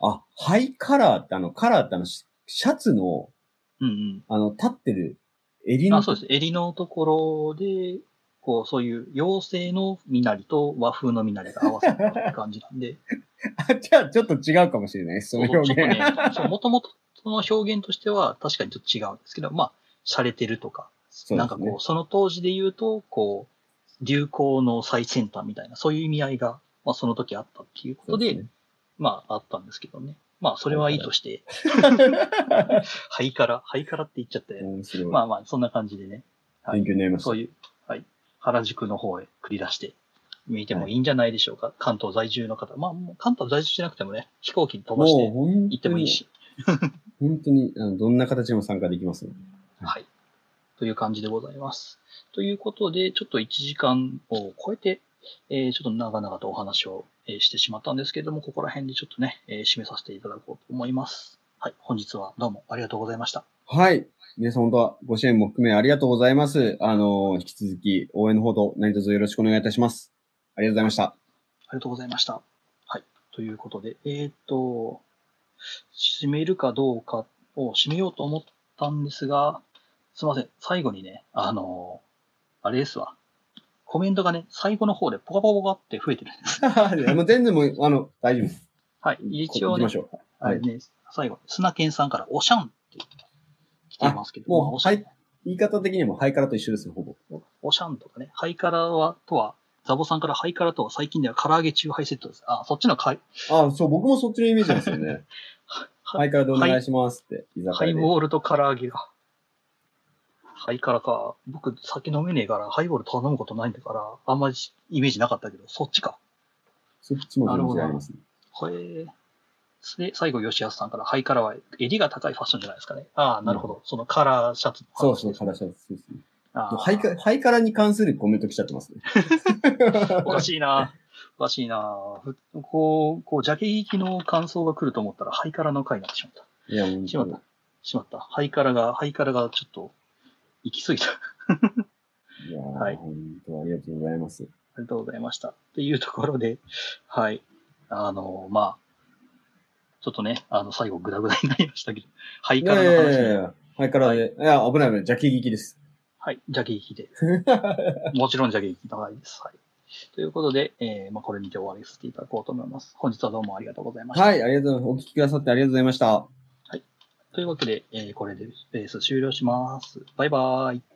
あ、ハイカラーってあの、カラーってあの、シシャツの、うんあの、立ってる襟うん。のあ、そうです。襟のところで、こう、そういう妖精の身なりと和風の身なりが合わさった感じなんで、あ、じゃあちょっと違うかもしれないです、その表現。そう、もともとの表現としては確かにちょっと違うんですけど、まあ、洒落てるとか、ねなんかこう、その当時で言うと、こう、流行の最先端みたいな、そういう意味合いが、まあ、その時あったっていうことで、そうすねまあ、あったんですけどね。まあ、それはいいとして、ハイカラ、ハイカラって言っちゃって。まあまあ、そんな感じでね、はい勉強になりました。そういう、はい、原宿の方へ繰り出して、見てもいいんじゃないでしょうか。関東在住の方。まあ、もう関東在住しなくてもね、飛行機に飛ばして行ってもいいし。本当に、あのどんな形でも参加できますので。はい。という感じでございます。ということで、ちょっと1時間を超えて、えーちょっと長々とお話を、えーしてしまったんですけれども、ここら辺でちょっとね、えー締めさせていただこうと思います。はい。本日はどうもありがとうございました。はい。皆さん本当はご支援も含めありがとうございます。あの、引き続き応援のほど何卒よろしくお願いいたします。ありがとうございました。ありがとうございました。はい。ということで、えっ、と、締めるかどうかを締めようと思ったんですが、すいません。最後にね、あの、あれですわ。コメントがね、最後の方でポカポカポカって増えてるんです。もう全然もう、あの、大丈夫です。はい。一応ね。あれね、最後、砂健さんからおしゃんって来ていますけど、まあもう、はい。言い方的にもハイカラと一緒ですよ、ほぼ。おしゃんとかね、ハイカラは、とは、ザボさんからハイカラとは最近では唐揚げ中杯セットです。あ、そっちのかいあそう、僕もそっちのイメージですよね。ハイカラでお願いしますって、居酒ハイ。ボールと唐揚げが。ハイカラか。僕、酒飲めねえから、ハイボール頼むことないんだから、あんまりイメージなかったけど、そっちか。そっちも全然ありますね。へえ。で、最後、吉安さんから、ハイカラは襟が高いファッションじゃないですかね。ああ、なるほど。そのカラーシャツのそうですカラシャツですね。ああハイカハイカラに関するコメント来ちゃってますね。おかしいな。おかしいな。ふこう、こう、ジャケ聞きの感想が来ると思ったら、ハイカラの回になってしまった。いや、もう、しまった。しまった。ハイカラが、ハイカラがちょっと、行き過ぎた。いやー、はい本当ありがとうございます。ありがとうございました。っていうところで、はい。あの、まあ、ちょっとね、あの、最後グダグダになりましたけど、ハイカラの話で、やいやいや、ハイカラで、いや、危ない危ない、邪気聞きです。はい、ジャケ聞きで。もちろんジャケ聞きの回です。はい。ということで、えー、まあ、これにて終わりさせていただこうと思います。本日はどうもありがとうございました。はい、ありがとう、お聞きくださってありがとうございました。というわけで、えー、これでベース終了します。バイバーイ。